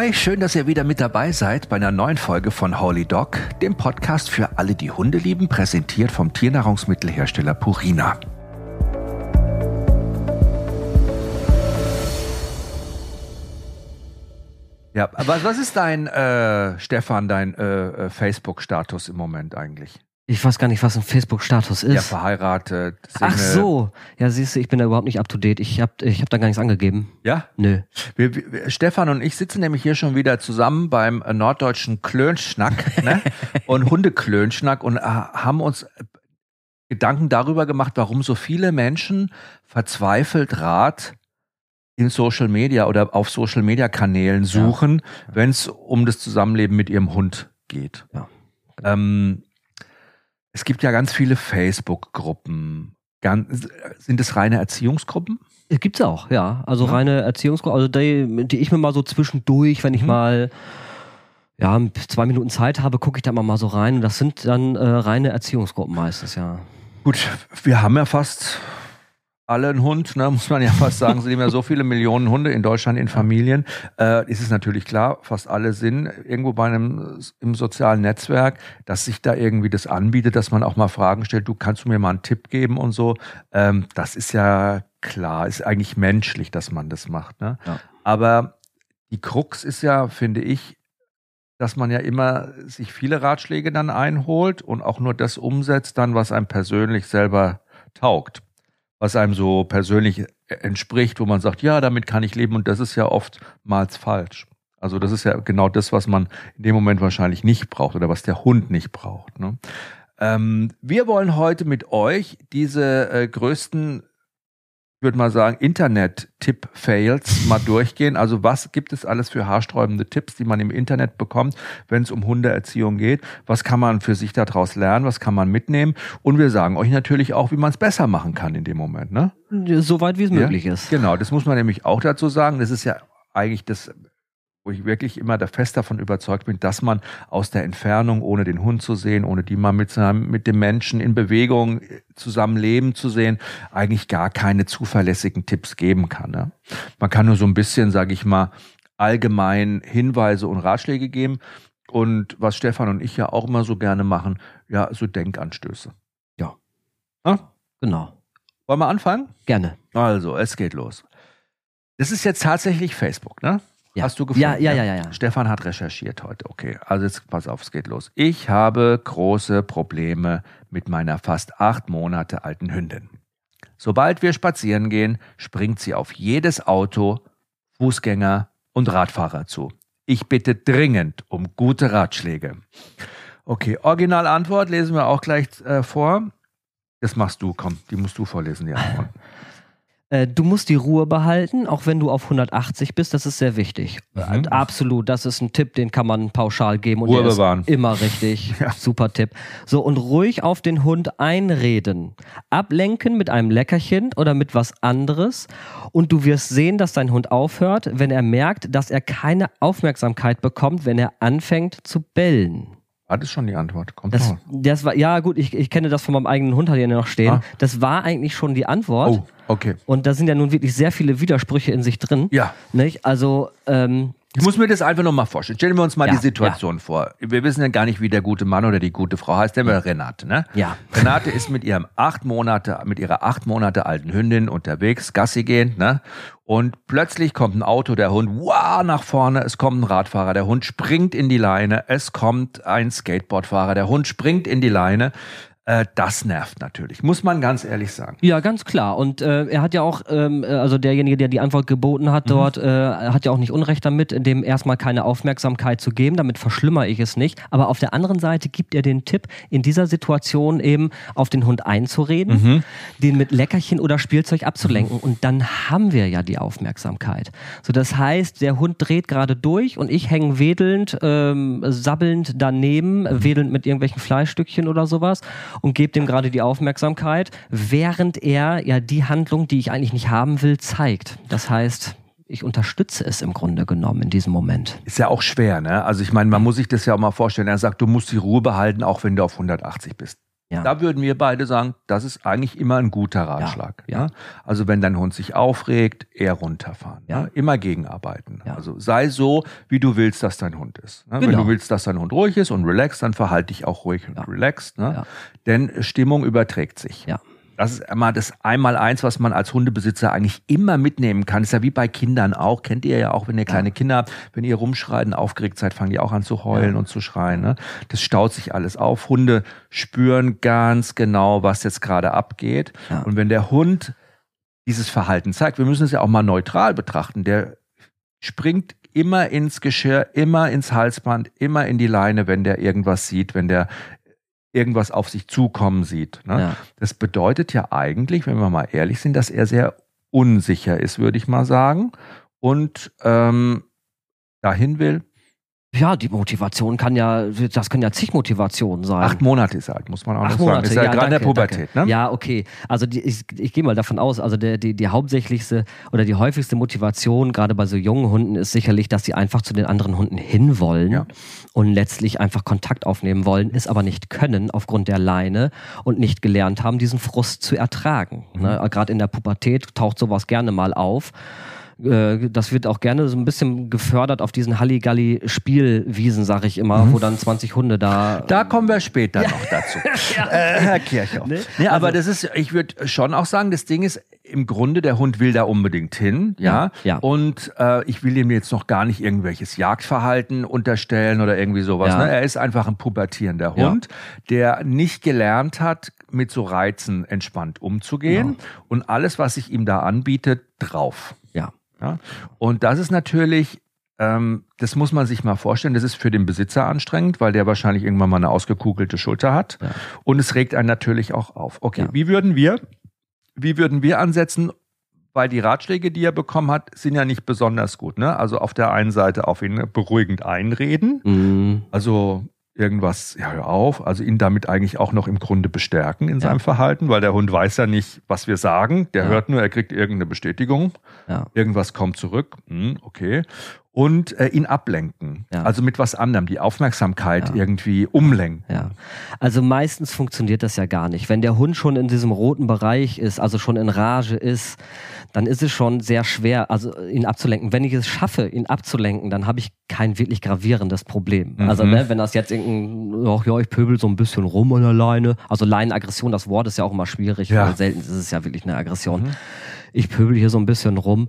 Hi, schön, dass ihr wieder mit dabei seid bei einer neuen Folge von Holy Dog, dem Podcast für alle, die Hunde lieben, präsentiert vom Tiernahrungsmittelhersteller Purina. Ja, aber was ist dein, äh, Stefan, dein äh, äh, Facebook-Status im Moment eigentlich? Ich weiß gar nicht, was ein Facebook-Status ist. Ja, verheiratet. Ach so. Ja, siehst du, ich bin da überhaupt nicht up to date. Ich habe ich hab da gar nichts angegeben. Ja? Nö. Wir, wir, Stefan und ich sitzen nämlich hier schon wieder zusammen beim äh, norddeutschen Klönschnack ne? und Hundeklönschnack und äh, haben uns Gedanken darüber gemacht, warum so viele Menschen verzweifelt Rat in Social Media oder auf Social Media Kanälen suchen, ja. wenn es um das Zusammenleben mit ihrem Hund geht. Ja. Ähm, es gibt ja ganz viele Facebook-Gruppen. Sind es reine Erziehungsgruppen? Gibt es auch, ja. Also ja. reine Erziehungsgruppen, also die, die, ich mir mal so zwischendurch, wenn ich mhm. mal ja, zwei Minuten Zeit habe, gucke ich da mal so rein. Und das sind dann äh, reine Erziehungsgruppen meistens, ja. Gut, wir haben ja fast alle einen Hund, ne, muss man ja fast sagen. Es sind ja so viele Millionen Hunde in Deutschland in Familien. Äh, ist es natürlich klar, fast alle sind irgendwo bei einem im sozialen Netzwerk, dass sich da irgendwie das anbietet, dass man auch mal Fragen stellt, du kannst du mir mal einen Tipp geben und so. Ähm, das ist ja klar, ist eigentlich menschlich, dass man das macht. Ne? Ja. Aber die Krux ist ja, finde ich, dass man ja immer sich viele Ratschläge dann einholt und auch nur das umsetzt, dann was einem persönlich selber taugt was einem so persönlich entspricht, wo man sagt, ja, damit kann ich leben und das ist ja oftmals falsch. Also das ist ja genau das, was man in dem Moment wahrscheinlich nicht braucht oder was der Hund nicht braucht. Ne? Ähm, wir wollen heute mit euch diese äh, größten ich würde mal sagen, Internet-Tipp-Fails mal durchgehen. Also was gibt es alles für haarsträubende Tipps, die man im Internet bekommt, wenn es um Hundeerziehung geht? Was kann man für sich daraus lernen? Was kann man mitnehmen? Und wir sagen euch natürlich auch, wie man es besser machen kann in dem Moment. Ne? Soweit wie es ja? möglich ist. Genau, das muss man nämlich auch dazu sagen. Das ist ja eigentlich das wo ich wirklich immer da fest davon überzeugt bin, dass man aus der Entfernung, ohne den Hund zu sehen, ohne die mal mit, mit dem Menschen in Bewegung äh, zusammen leben zu sehen, eigentlich gar keine zuverlässigen Tipps geben kann. Ne? Man kann nur so ein bisschen, sage ich mal, allgemein Hinweise und Ratschläge geben. Und was Stefan und ich ja auch immer so gerne machen, ja, so Denkanstöße. Ja. ja? Genau. Wollen wir anfangen? Gerne. Also, es geht los. Das ist jetzt tatsächlich Facebook, ne? Ja. Hast du gefunden? Ja, ja, ja, ja, ja. Stefan hat recherchiert heute. Okay, also jetzt pass auf, es geht los. Ich habe große Probleme mit meiner fast acht Monate alten Hündin. Sobald wir spazieren gehen, springt sie auf jedes Auto, Fußgänger und Radfahrer zu. Ich bitte dringend um gute Ratschläge. Okay, Originalantwort lesen wir auch gleich äh, vor. Das machst du, komm, die musst du vorlesen, die Antwort. Äh, du musst die Ruhe behalten, auch wenn du auf 180 bist. Das ist sehr wichtig. Mhm. Absolut. Das ist ein Tipp, den kann man pauschal geben. Und Ruhe bewahren. immer richtig. ja. Super Tipp. So, und ruhig auf den Hund einreden. Ablenken mit einem Leckerchen oder mit was anderes. Und du wirst sehen, dass dein Hund aufhört, wenn er merkt, dass er keine Aufmerksamkeit bekommt, wenn er anfängt zu bellen. War das schon die Antwort? Kommt das, das war, ja gut, ich, ich kenne das von meinem eigenen Hund, hat hier noch stehen. Ah. Das war eigentlich schon die Antwort. Oh, okay. Und da sind ja nun wirklich sehr viele Widersprüche in sich drin. Ja. Nicht? Also, ähm, ich muss mir das einfach nochmal vorstellen. Stellen wir uns mal ja, die Situation ja. vor. Wir wissen ja gar nicht, wie der gute Mann oder die gute Frau heißt. Der wäre Renate, ne? Ja. Renate ist mit ihrem acht Monate, mit ihrer acht Monate alten Hündin unterwegs, Gassi gehend, ne? Und plötzlich kommt ein Auto, der Hund, wow, nach vorne, es kommt ein Radfahrer, der Hund springt in die Leine, es kommt ein Skateboardfahrer, der Hund springt in die Leine. Äh, das nervt natürlich, muss man ganz ehrlich sagen. Ja, ganz klar. Und äh, er hat ja auch, ähm, äh, also derjenige, der die Antwort geboten hat mhm. dort, äh, hat ja auch nicht Unrecht damit, dem erstmal keine Aufmerksamkeit zu geben. Damit verschlimmere ich es nicht. Aber auf der anderen Seite gibt er den Tipp, in dieser Situation eben auf den Hund einzureden, mhm. den mit Leckerchen oder Spielzeug abzulenken. Und dann haben wir ja die Aufmerksamkeit. So, das heißt, der Hund dreht gerade durch und ich hänge wedelnd, ähm, sabbelnd daneben, mhm. wedelnd mit irgendwelchen Fleischstückchen oder sowas und gebe dem gerade die Aufmerksamkeit, während er ja die Handlung, die ich eigentlich nicht haben will, zeigt. Das heißt, ich unterstütze es im Grunde genommen in diesem Moment. Ist ja auch schwer, ne? Also ich meine, man muss sich das ja auch mal vorstellen. Er sagt, du musst die Ruhe behalten, auch wenn du auf 180 bist. Ja. Da würden wir beide sagen, das ist eigentlich immer ein guter Ratschlag. Ja, ja. Ne? Also wenn dein Hund sich aufregt, eher runterfahren. Ja. Ne? Immer gegenarbeiten. Also sei so, wie du willst, dass dein Hund ist. Genau. Wenn du willst, dass dein Hund ruhig ist und relaxed, dann verhalte dich auch ruhig und relaxed. Ne? Denn Stimmung überträgt sich. Das ist immer das Einmaleins, was man als Hundebesitzer eigentlich immer mitnehmen kann. Ist ja wie bei Kindern auch. Kennt ihr ja auch, wenn ihr kleine ja. Kinder habt, wenn ihr rumschreien, aufgeregt seid, fangen die auch an zu heulen ja. und zu schreien. Ne? Das staut sich alles auf. Hunde spüren ganz genau, was jetzt gerade abgeht. Ja. Und wenn der Hund dieses Verhalten zeigt, wir müssen es ja auch mal neutral betrachten, der springt immer ins Geschirr, immer ins Halsband, immer in die Leine, wenn der irgendwas sieht, wenn der irgendwas auf sich zukommen sieht. Ne? Ja. Das bedeutet ja eigentlich, wenn wir mal ehrlich sind, dass er sehr unsicher ist, würde ich mal sagen, und ähm, dahin will, ja, die Motivation kann ja, das können ja zig Motivationen sein. Acht Monate ist alt, muss man auch Acht noch Monate, sagen. Ist ja, ja gerade in der Pubertät, ne? Ja, okay. Also die, ich, ich gehe mal davon aus, also der, die, die hauptsächlichste oder die häufigste Motivation, gerade bei so jungen Hunden, ist sicherlich, dass sie einfach zu den anderen Hunden hinwollen ja. und letztlich einfach Kontakt aufnehmen wollen, es aber nicht können aufgrund der Leine und nicht gelernt haben, diesen Frust zu ertragen. Mhm. Ne? Gerade in der Pubertät taucht sowas gerne mal auf. Äh, das wird auch gerne so ein bisschen gefördert auf diesen Halligalli-Spielwiesen, sag ich immer, mhm. wo dann 20 Hunde da. Da kommen wir später ja. noch dazu. ja. äh, Herr Kirchhoff. Nee? Nee, also, aber das ist, ich würde schon auch sagen, das Ding ist, im Grunde, der Hund will da unbedingt hin, ja. ja. Und äh, ich will ihm jetzt noch gar nicht irgendwelches Jagdverhalten unterstellen oder irgendwie sowas. Ne? Er ist einfach ein pubertierender Hund, der nicht gelernt hat, mit so Reizen entspannt umzugehen und alles, was sich ihm da anbietet, drauf. Ja. Und das ist natürlich, ähm, das muss man sich mal vorstellen, das ist für den Besitzer anstrengend, weil der wahrscheinlich irgendwann mal eine ausgekugelte Schulter hat. Ja. Und es regt einen natürlich auch auf. Okay, ja. wie würden wir, wie würden wir ansetzen? Weil die Ratschläge, die er bekommen hat, sind ja nicht besonders gut. Ne? Also auf der einen Seite auf ihn beruhigend einreden. Mhm. Also irgendwas, ja, hör auf, also ihn damit eigentlich auch noch im Grunde bestärken in ja. seinem Verhalten, weil der Hund weiß ja nicht, was wir sagen. Der ja. hört nur, er kriegt irgendeine Bestätigung. Ja. Irgendwas kommt zurück. Hm, okay und äh, ihn ablenken. Ja. Also mit was anderem, die Aufmerksamkeit ja. irgendwie umlenken. Ja. Also meistens funktioniert das ja gar nicht. Wenn der Hund schon in diesem roten Bereich ist, also schon in Rage ist, dann ist es schon sehr schwer, also ihn abzulenken. Wenn ich es schaffe, ihn abzulenken, dann habe ich kein wirklich gravierendes Problem. Mhm. Also ne, wenn das jetzt irgendein, ach ja, ich pöbel so ein bisschen rum an der Leine. Also Leinenaggression, das Wort ist ja auch immer schwierig, ja. weil selten ist es ja wirklich eine Aggression. Mhm. Ich pöbel hier so ein bisschen rum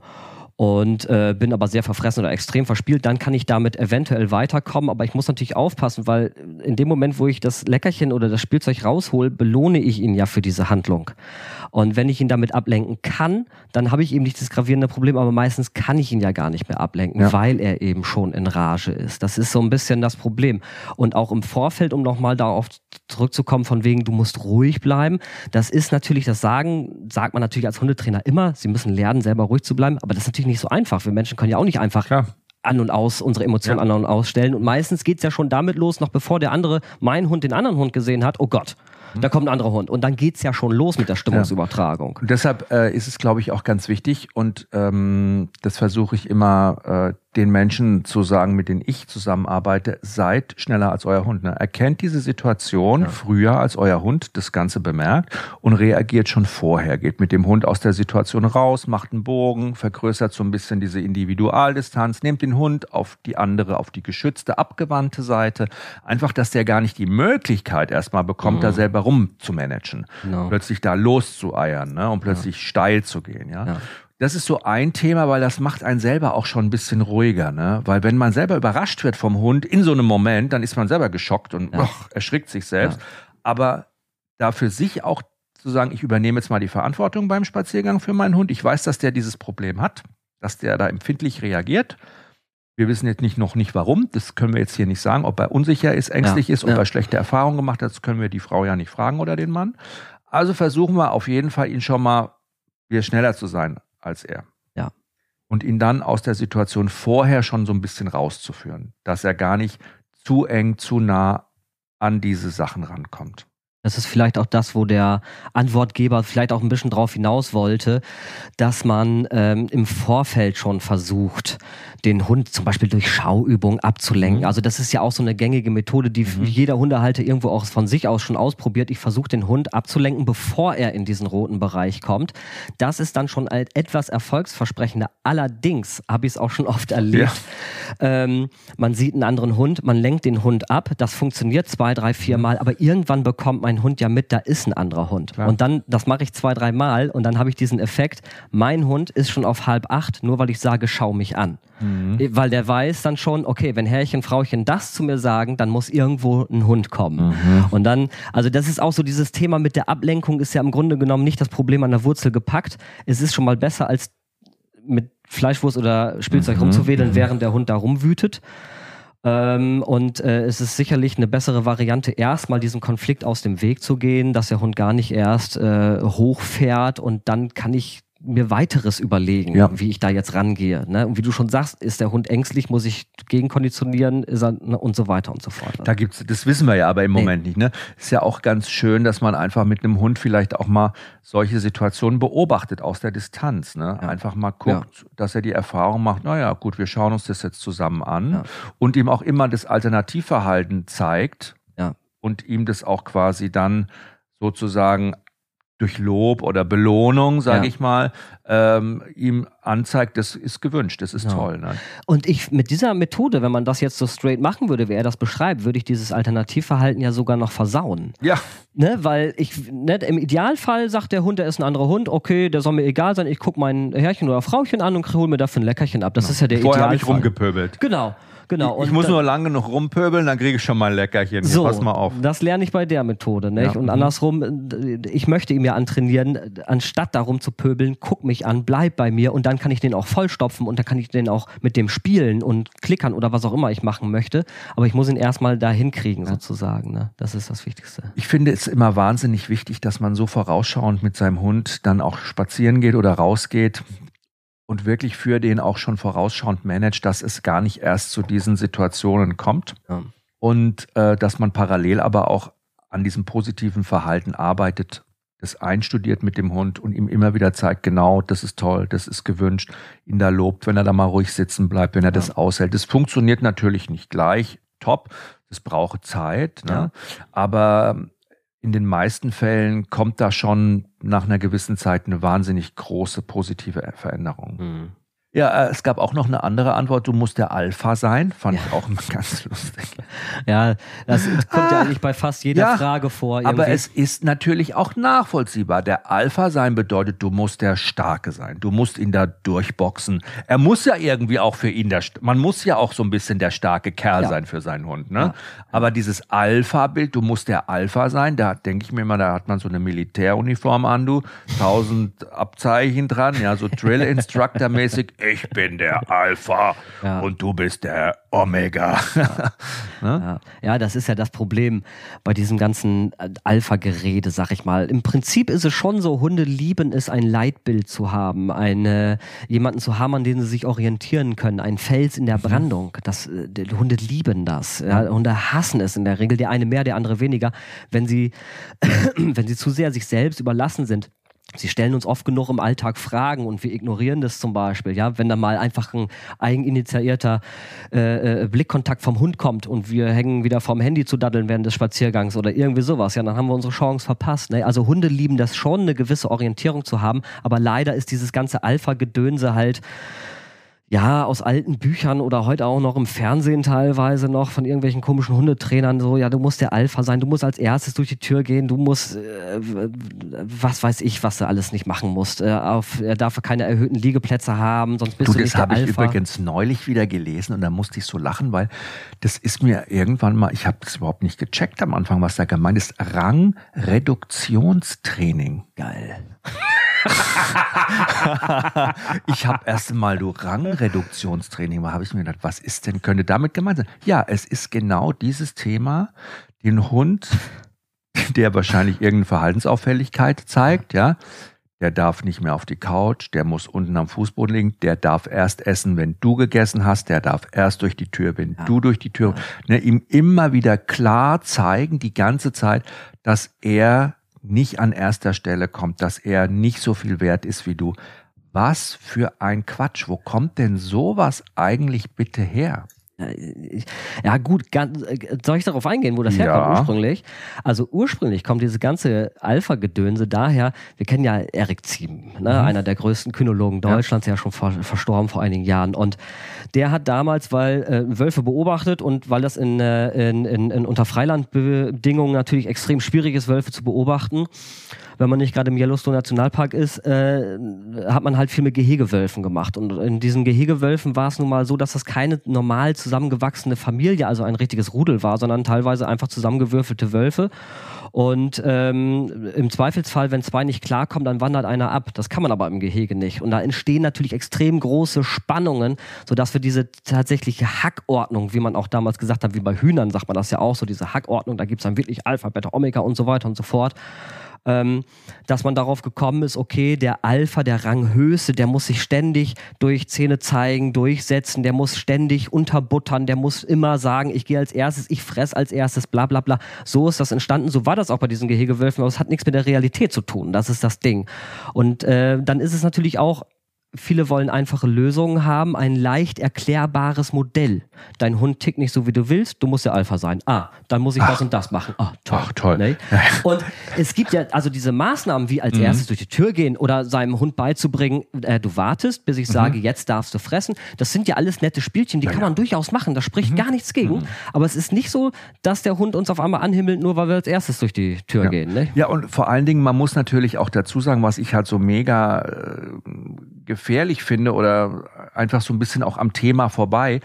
und äh, bin aber sehr verfressen oder extrem verspielt, dann kann ich damit eventuell weiterkommen. Aber ich muss natürlich aufpassen, weil in dem Moment, wo ich das Leckerchen oder das Spielzeug raushol, belohne ich ihn ja für diese Handlung. Und wenn ich ihn damit ablenken kann, dann habe ich eben nicht das gravierende Problem, aber meistens kann ich ihn ja gar nicht mehr ablenken, ja. weil er eben schon in Rage ist. Das ist so ein bisschen das Problem. Und auch im Vorfeld, um nochmal darauf zurückzukommen, von wegen, du musst ruhig bleiben, das ist natürlich, das Sagen, sagt man natürlich als Hundetrainer immer, sie müssen lernen, selber ruhig zu bleiben, aber das ist natürlich nicht so einfach. Wir Menschen können ja auch nicht einfach Klar. an und aus unsere Emotionen ja. an und ausstellen. Und meistens geht es ja schon damit los, noch bevor der andere meinen Hund den anderen Hund gesehen hat, oh Gott, da kommt ein anderer Hund. Und dann geht es ja schon los mit der Stimmungsübertragung. Ja. Und deshalb äh, ist es, glaube ich, auch ganz wichtig und ähm, das versuche ich immer äh, den Menschen zu sagen, mit denen ich zusammenarbeite, seid schneller als euer Hund. Ne? Erkennt diese Situation ja. früher, als euer Hund das Ganze bemerkt und reagiert schon vorher. Geht mit dem Hund aus der Situation raus, macht einen Bogen, vergrößert so ein bisschen diese Individualdistanz, nehmt den Hund auf die andere, auf die geschützte, abgewandte Seite. Einfach, dass der gar nicht die Möglichkeit erstmal bekommt, mhm. da selber rum zu managen. No. Plötzlich da loszueiern ne? und plötzlich ja. steil zu gehen. Ja? ja. Das ist so ein Thema, weil das macht einen selber auch schon ein bisschen ruhiger, ne? Weil wenn man selber überrascht wird vom Hund in so einem Moment, dann ist man selber geschockt und ja. och, erschrickt sich selbst. Ja. Aber da für sich auch zu sagen, ich übernehme jetzt mal die Verantwortung beim Spaziergang für meinen Hund. Ich weiß, dass der dieses Problem hat, dass der da empfindlich reagiert. Wir wissen jetzt nicht, noch nicht warum. Das können wir jetzt hier nicht sagen. Ob er unsicher ist, ängstlich ja, ist, ob ja. er schlechte Erfahrungen gemacht hat, das können wir die Frau ja nicht fragen oder den Mann. Also versuchen wir auf jeden Fall, ihn schon mal wieder schneller zu sein als er. Ja. Und ihn dann aus der Situation vorher schon so ein bisschen rauszuführen, dass er gar nicht zu eng, zu nah an diese Sachen rankommt. Das ist vielleicht auch das, wo der Antwortgeber vielleicht auch ein bisschen drauf hinaus wollte, dass man ähm, im Vorfeld schon versucht, den Hund zum Beispiel durch Schauübungen abzulenken. Mhm. Also das ist ja auch so eine gängige Methode, die mhm. jeder Hundehalter irgendwo auch von sich aus schon ausprobiert. Ich versuche den Hund abzulenken, bevor er in diesen roten Bereich kommt. Das ist dann schon etwas erfolgsversprechender. Allerdings habe ich es auch schon oft erlebt. Ja. Ähm, man sieht einen anderen Hund, man lenkt den Hund ab. Das funktioniert zwei, drei, vier Mal, aber irgendwann bekommt mein Hund ja mit, da ist ein anderer Hund. Ja. Und dann, das mache ich zwei, drei Mal und dann habe ich diesen Effekt, mein Hund ist schon auf halb acht, nur weil ich sage, schau mich an. Mhm. Weil der weiß dann schon, okay, wenn Herrchen, Frauchen das zu mir sagen, dann muss irgendwo ein Hund kommen. Mhm. Und dann, also das ist auch so dieses Thema mit der Ablenkung ist ja im Grunde genommen nicht das Problem an der Wurzel gepackt. Es ist schon mal besser als mit Fleischwurst oder Spielzeug mhm. rumzuwedeln, mhm. während der Hund da rumwütet. Ähm, und äh, es ist sicherlich eine bessere Variante, erstmal diesen Konflikt aus dem Weg zu gehen, dass der Hund gar nicht erst äh, hochfährt und dann kann ich mir weiteres überlegen, ja. wie ich da jetzt rangehe. Ne? Und wie du schon sagst, ist der Hund ängstlich, muss ich gegenkonditionieren er, ne? und so weiter und so fort. Da gibt's, das wissen wir ja aber im nee. Moment nicht. Ne? Ist ja auch ganz schön, dass man einfach mit einem Hund vielleicht auch mal solche Situationen beobachtet aus der Distanz. Ne? Ja. Einfach mal guckt, ja. dass er die Erfahrung macht, naja, gut, wir schauen uns das jetzt zusammen an und ihm auch immer das Alternativverhalten zeigt und ihm das auch quasi dann sozusagen durch Lob oder Belohnung, sage ja. ich mal, ähm, ihm anzeigt, das ist gewünscht, das ist ja. toll. Ne? Und ich mit dieser Methode, wenn man das jetzt so straight machen würde, wie er das beschreibt, würde ich dieses Alternativverhalten ja sogar noch versauen. Ja. Ne, weil ich, ne, im Idealfall sagt der Hund, der ist ein anderer Hund, okay, der soll mir egal sein, ich gucke mein Herrchen oder Frauchen an und hole mir dafür ein Leckerchen ab. Das genau. ist ja der Vorher Idealfall. Vorher habe ich rumgepöbelt. Genau. Genau. Ich, ich muss nur lang genug rumpöbeln, dann kriege ich schon mal ein Leckerchen. So, Pass mal auf. Das lerne ich bei der Methode. Nicht? Ja. Und mhm. andersrum, ich möchte ihm ja antrainieren, anstatt darum zu pöbeln, guck mich an, bleib bei mir und dann kann ich den auch vollstopfen und dann kann ich den auch mit dem spielen und klickern oder was auch immer ich machen möchte. Aber ich muss ihn erstmal dahin kriegen, ja. sozusagen. Ne? Das ist das Wichtigste. Ich finde es immer wahnsinnig wichtig, dass man so vorausschauend mit seinem Hund dann auch spazieren geht oder rausgeht und wirklich für den auch schon vorausschauend managt, dass es gar nicht erst zu diesen Situationen kommt. Ja. Und äh, dass man parallel aber auch an diesem positiven Verhalten arbeitet, das einstudiert mit dem Hund und ihm immer wieder zeigt, genau, das ist toll, das ist gewünscht, ihn da lobt, wenn er da mal ruhig sitzen bleibt, wenn er ja. das aushält. Das funktioniert natürlich nicht gleich top, das braucht Zeit, ne? Ja. aber in den meisten Fällen kommt da schon nach einer gewissen Zeit eine wahnsinnig große positive Veränderung. Mhm. Ja, äh, es gab auch noch eine andere Antwort. Du musst der Alpha sein. Fand ja. ich auch immer ganz lustig. Ja, das kommt ja eigentlich bei fast jeder ja, Frage vor. Irgendwie. Aber es ist natürlich auch nachvollziehbar. Der Alpha sein bedeutet, du musst der Starke sein. Du musst ihn da durchboxen. Er muss ja irgendwie auch für ihn der, man muss ja auch so ein bisschen der starke Kerl ja. sein für seinen Hund, ne? Aber dieses Alpha-Bild, du musst der Alpha sein, da denke ich mir mal, da hat man so eine Militäruniform an, du, tausend Abzeichen dran, ja, so Drill-Instructor-mäßig ich bin der Alpha ja. und du bist der Omega. Ja. ne? ja. das ist ja das Problem bei diesem ganzen äh, Alpha-Gerede, sag ich mal. Im Prinzip ist es schon so, Hunde lieben es, ein Leitbild zu haben, eine, jemanden zu haben, an den sie sich orientieren können, ein Fels in der mhm. Brandung. Das, äh, Hunde lieben das. Ja? Hunde hassen es in der Regel, der eine mehr, der andere weniger, wenn sie, wenn sie zu sehr sich selbst überlassen sind Sie stellen uns oft genug im Alltag Fragen und wir ignorieren das zum Beispiel. Ja, wenn da mal einfach ein eigeninitiierter äh, äh, Blickkontakt vom Hund kommt und wir hängen wieder vom Handy zu daddeln während des Spaziergangs oder irgendwie sowas, ja, dann haben wir unsere Chance verpasst. Ne? Also Hunde lieben das schon, eine gewisse Orientierung zu haben, aber leider ist dieses ganze Alpha-Gedönse halt ja, aus alten Büchern oder heute auch noch im Fernsehen teilweise noch von irgendwelchen komischen Hundetrainern so, ja, du musst der Alpha sein, du musst als erstes durch die Tür gehen, du musst, äh, was weiß ich, was du alles nicht machen musst. Äh, auf, er darf keine erhöhten Liegeplätze haben, sonst bist du, du nicht der Alpha. Das habe ich übrigens neulich wieder gelesen und da musste ich so lachen, weil das ist mir irgendwann mal, ich habe das überhaupt nicht gecheckt am Anfang, was da gemeint ist, Rangreduktionstraining. Geil. ich habe erst mal du Rangreduktionstraining, habe ich mir gedacht, was ist denn, könnte damit gemeint sein? Ja, es ist genau dieses Thema, den Hund, der wahrscheinlich irgendeine Verhaltensauffälligkeit zeigt, ja, der darf nicht mehr auf die Couch, der muss unten am Fußboden liegen, der darf erst essen, wenn du gegessen hast, der darf erst durch die Tür, wenn ja. du durch die Tür, ne, ihm immer wieder klar zeigen, die ganze Zeit, dass er nicht an erster Stelle kommt, dass er nicht so viel wert ist wie du. Was für ein Quatsch. Wo kommt denn sowas eigentlich bitte her? Ja, gut, ganz, soll ich darauf eingehen, wo das Ja. herkommt ursprünglich? Also ursprünglich kommt dieses ganze Alpha-Gedönse daher, wir kennen ja Erik Ziem, ne? einer der größten Kynologen Deutschlands, ja schon ver verstorben vor einigen Jahren. Und der hat damals, weil äh, Wölfe beobachtet und weil das in, äh, in, in, in unter Freilandbedingungen natürlich extrem schwierig ist, Wölfe zu beobachten, wenn man nicht gerade im Yellowstone Nationalpark ist, äh, hat man halt viel mit Gehegewölfen gemacht. Und in diesen Gehegewölfen war es nun mal so, dass das keine normal zusammengewachsene Familie, also ein richtiges Rudel war, sondern teilweise einfach zusammengewürfelte Wölfe. Und ähm, im Zweifelsfall, wenn zwei nicht klarkommen, dann wandert einer ab. Das kann man aber im Gehege nicht. Und da entstehen natürlich extrem große Spannungen, sodass wir diese tatsächliche Hackordnung, wie man auch damals gesagt hat, wie bei Hühnern sagt man das ja auch, so diese Hackordnung, da gibt es dann wirklich Alpha, Beta, Omega und so weiter und so fort ähm, dass man darauf gekommen ist, okay, der Alpha, der Ranghöchste, der muss sich ständig durch Zähne zeigen, durchsetzen, der muss ständig unterbuttern, der muss immer sagen, ich gehe als erstes, ich fress als erstes, bla bla bla. So ist das entstanden, so war das auch bei diesen Gehegewölfen, aber es hat nichts mit der Realität zu tun, das ist das Ding. Und äh, dann ist es natürlich auch Viele wollen einfache Lösungen haben, ein leicht erklärbares Modell. Dein Hund tickt nicht so, wie du willst, du musst der Alpha sein. Ah, dann muss ich das und das machen. Ah, toll. Ach, toll. Ne? Und es gibt ja also diese Maßnahmen, wie als erstes durch die Tür gehen oder seinem Hund beizubringen, äh, du wartest, bis ich sage, jetzt darfst du fressen. Das sind ja alles nette Spielchen, die kann man durchaus machen. Da spricht gar nichts gegen. Aber es ist nicht so, dass der Hund uns auf einmal anhimmelt, nur weil wir als erstes durch die Tür gehen. Ne? Ja, und vor allen Dingen, man muss natürlich auch dazu sagen, was ich halt so mega äh, gefährlich finde oder einfach so ein bisschen auch am Thema vorbei.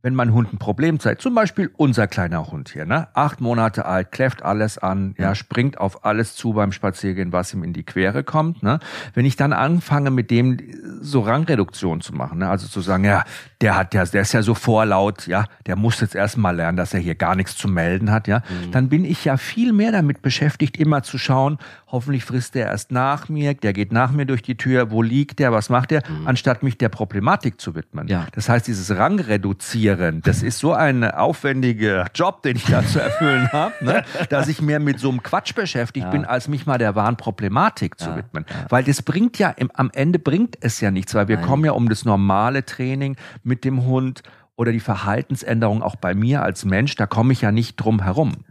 Wenn mein Hund ein Problem zeigt, zum Beispiel unser kleiner Hund hier, ne? acht Monate alt, kläfft alles an, ja, springt auf alles zu beim Spaziergehen, was ihm in die Quere kommt. Ne? Wenn ich dann anfange, mit dem so Rangreduktion zu machen, ne? also zu sagen, ja, der hat ja, der ist ja so vorlaut, ja, der muss jetzt erstmal lernen, dass er hier gar nichts zu melden hat, ja, dann bin ich ja viel mehr damit beschäftigt, immer zu schauen, hoffentlich frisst der erst nach mir, der geht nach mir durch die Tür, wo liegt der, was macht der, anstatt mich der Problematik zu widmen. Ja. Das heißt, dieses Rangreduzieren, das ist so ein aufwendiger Job, den ich da zu erfüllen habe, ne? dass ich mehr mit so einem Quatsch beschäftigt bin, als mich mal der wahren Problematik zu widmen. Weil das bringt ja, im, am Ende bringt es ja nichts, weil wir kommen ja um das normale Training mit dem Hund oder die Verhaltensänderung auch bei mir als Mensch, da komme ich ja nicht drum herum.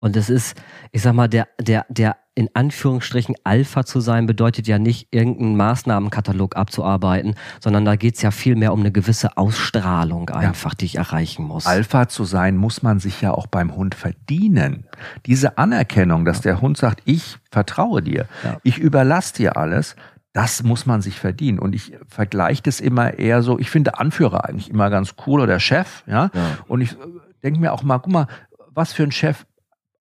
Und es ist, ich sag mal, der, der, der in Anführungsstrichen Alpha zu sein, bedeutet ja nicht, irgendeinen Maßnahmenkatalog abzuarbeiten, sondern da geht's ja viel mehr um eine gewisse Ausstrahlung einfach, die ich erreichen muss. Alpha zu sein, muss man sich ja auch beim Hund verdienen. Diese Anerkennung, dass der Hund sagt, ich vertraue dir, Ja. ich überlasse dir alles, das muss man sich verdienen. Und ich vergleiche das immer eher so, ich finde Anführer eigentlich immer ganz cool oder Chef, ja. Und ich denke mir auch mal, guck mal, was für ein Chef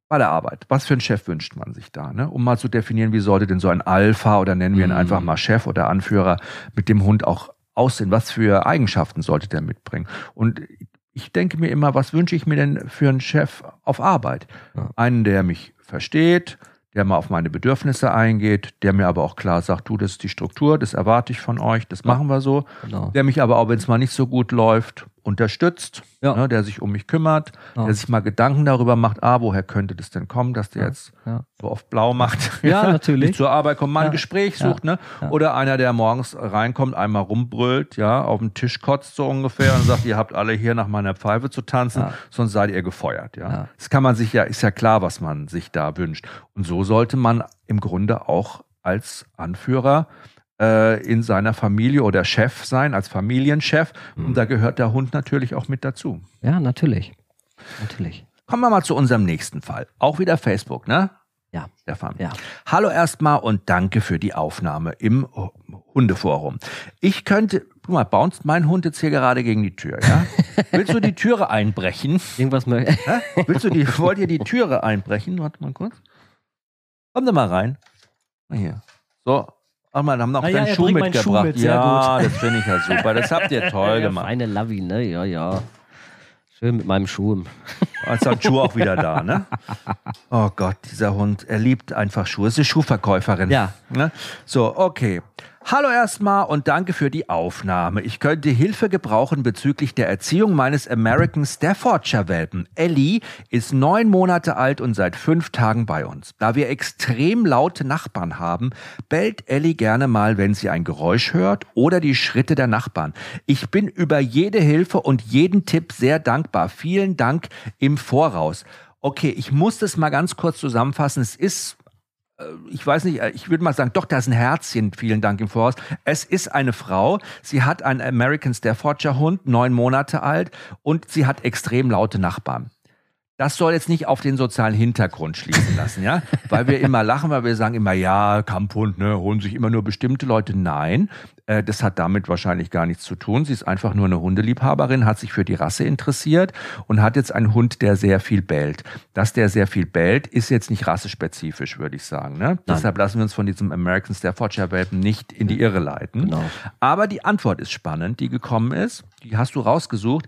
bei der Arbeit, was für ein Chef wünscht man sich da, ne? Um mal zu definieren, wie sollte denn so ein Alpha oder nennen wir ihn Mhm. einfach mal Chef oder Anführer mit dem Hund auch aussehen? Was für Eigenschaften sollte der mitbringen? Und ich denke mir immer, was wünsche ich mir denn für einen Chef auf Arbeit? Ja. Einen, der mich versteht, der mal auf meine Bedürfnisse eingeht, der mir aber auch klar sagt, du, das ist die Struktur, das erwarte ich von euch, das machen wir so. Genau. Der mich aber auch, wenn es mal nicht so gut läuft, unterstützt, Ja. ne, der sich um mich kümmert, Ja. der sich mal Gedanken darüber macht, ah, woher könnte das denn kommen, dass der jetzt ja. so oft blau macht. Ja, natürlich. Nicht zur Arbeit kommt, mal ein. Gespräch sucht, ne? Oder einer, der morgens reinkommt, einmal rumbrüllt, ja, auf den Tisch kotzt so ungefähr und sagt, ihr habt alle hier nach meiner Pfeife zu tanzen, sonst seid ihr gefeuert. Ja. Das kann man sich ja, ist ja klar, was man sich da wünscht. Und so sollte man im Grunde auch als Anführer äh, in seiner Familie oder Chef sein, als Familienchef. Mhm. Und da gehört der Hund natürlich auch mit dazu. Ja, natürlich. Natürlich. Kommen wir mal zu unserem nächsten Fall. Auch wieder Facebook, ne? Ja. Stefan. Ja. Hallo erstmal und danke für die Aufnahme im Hundeforum. Ich könnte, guck mal, bounced mein Hund jetzt hier gerade gegen die Tür, ja? Willst du die Türe einbrechen? Irgendwas mö- Hä? Willst du die, wollt ihr die Türe einbrechen? Warte mal kurz. Komm da mal rein. Mal hier. So. Ach mal, haben noch Ah ja, deinen Schuh mitgebracht. mit, ja, gut. das finde ich ja super. Das habt ihr toll Ja, gemacht. Feine Lavi, ne? Ja, ja. Schön mit meinem Schuh. Als ist Schuh auch wieder da, ne? Oh Gott, dieser Hund, er liebt einfach Schuhe. Es ist eine Schuhverkäuferin. Ja. Ne? So, okay. Hallo erstmal und danke für die Aufnahme. Ich könnte Hilfe gebrauchen bezüglich der Erziehung meines American Staffordshire Welpen. Ellie ist neun Monate alt und seit fünf Tagen bei uns. Da wir extrem laute Nachbarn haben, bellt Ellie gerne mal, wenn sie ein Geräusch hört oder die Schritte der Nachbarn. Ich bin über jede Hilfe und jeden Tipp sehr dankbar. Vielen Dank im Voraus. Okay, ich muss das mal ganz kurz zusammenfassen. Es ist ich weiß nicht, äh, ich würde mal sagen, doch, da ist ein Herzchen, vielen Dank im Voraus. Es ist eine Frau, sie hat einen American Staffordshire Hund, neun Monate alt und sie hat extrem laute Nachbarn. Das soll jetzt nicht auf den sozialen Hintergrund schließen lassen, ja? Weil wir immer lachen, weil wir sagen immer, ja, Kamphund, ne, holen sich immer nur bestimmte Leute. Nein, äh, das hat damit wahrscheinlich gar nichts zu tun. Sie ist einfach nur eine Hundeliebhaberin, hat sich für die Rasse interessiert und hat jetzt einen Hund, der sehr viel bellt. Dass der sehr viel bellt, ist jetzt nicht rassespezifisch, würde ich sagen. Ne? Deshalb lassen wir uns von diesem American Staffordshire Welpen nicht in die Irre leiten. Genau. Aber die Antwort ist spannend, die gekommen ist. Die hast du rausgesucht.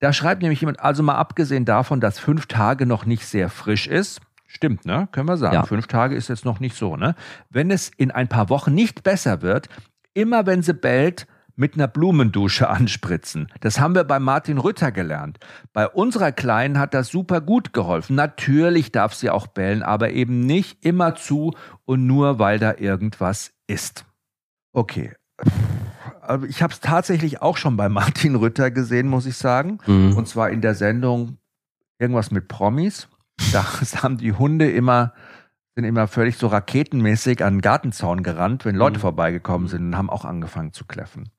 Da schreibt nämlich jemand, also mal abgesehen davon, dass fünf Tage noch nicht sehr frisch ist, Stimmt, ne? Können wir sagen. Ja. Fünf Tage ist jetzt noch nicht so, ne? Wenn es in ein paar Wochen nicht besser wird, immer wenn sie bellt, mit einer Blumendusche anspritzen. Das haben wir bei Martin Rütter gelernt. Bei unserer Kleinen hat das super gut geholfen. Natürlich darf sie auch bellen, aber eben nicht immer zu und nur weil da irgendwas ist. Okay, ich habe es tatsächlich auch schon bei Martin Rütter gesehen, muss ich sagen. Mhm. Und zwar in der Sendung irgendwas mit Promis. Da haben die Hunde immer, sind immer völlig so raketenmäßig an den Gartenzaun gerannt, wenn Leute mhm. vorbeigekommen sind und haben auch angefangen zu kläffen.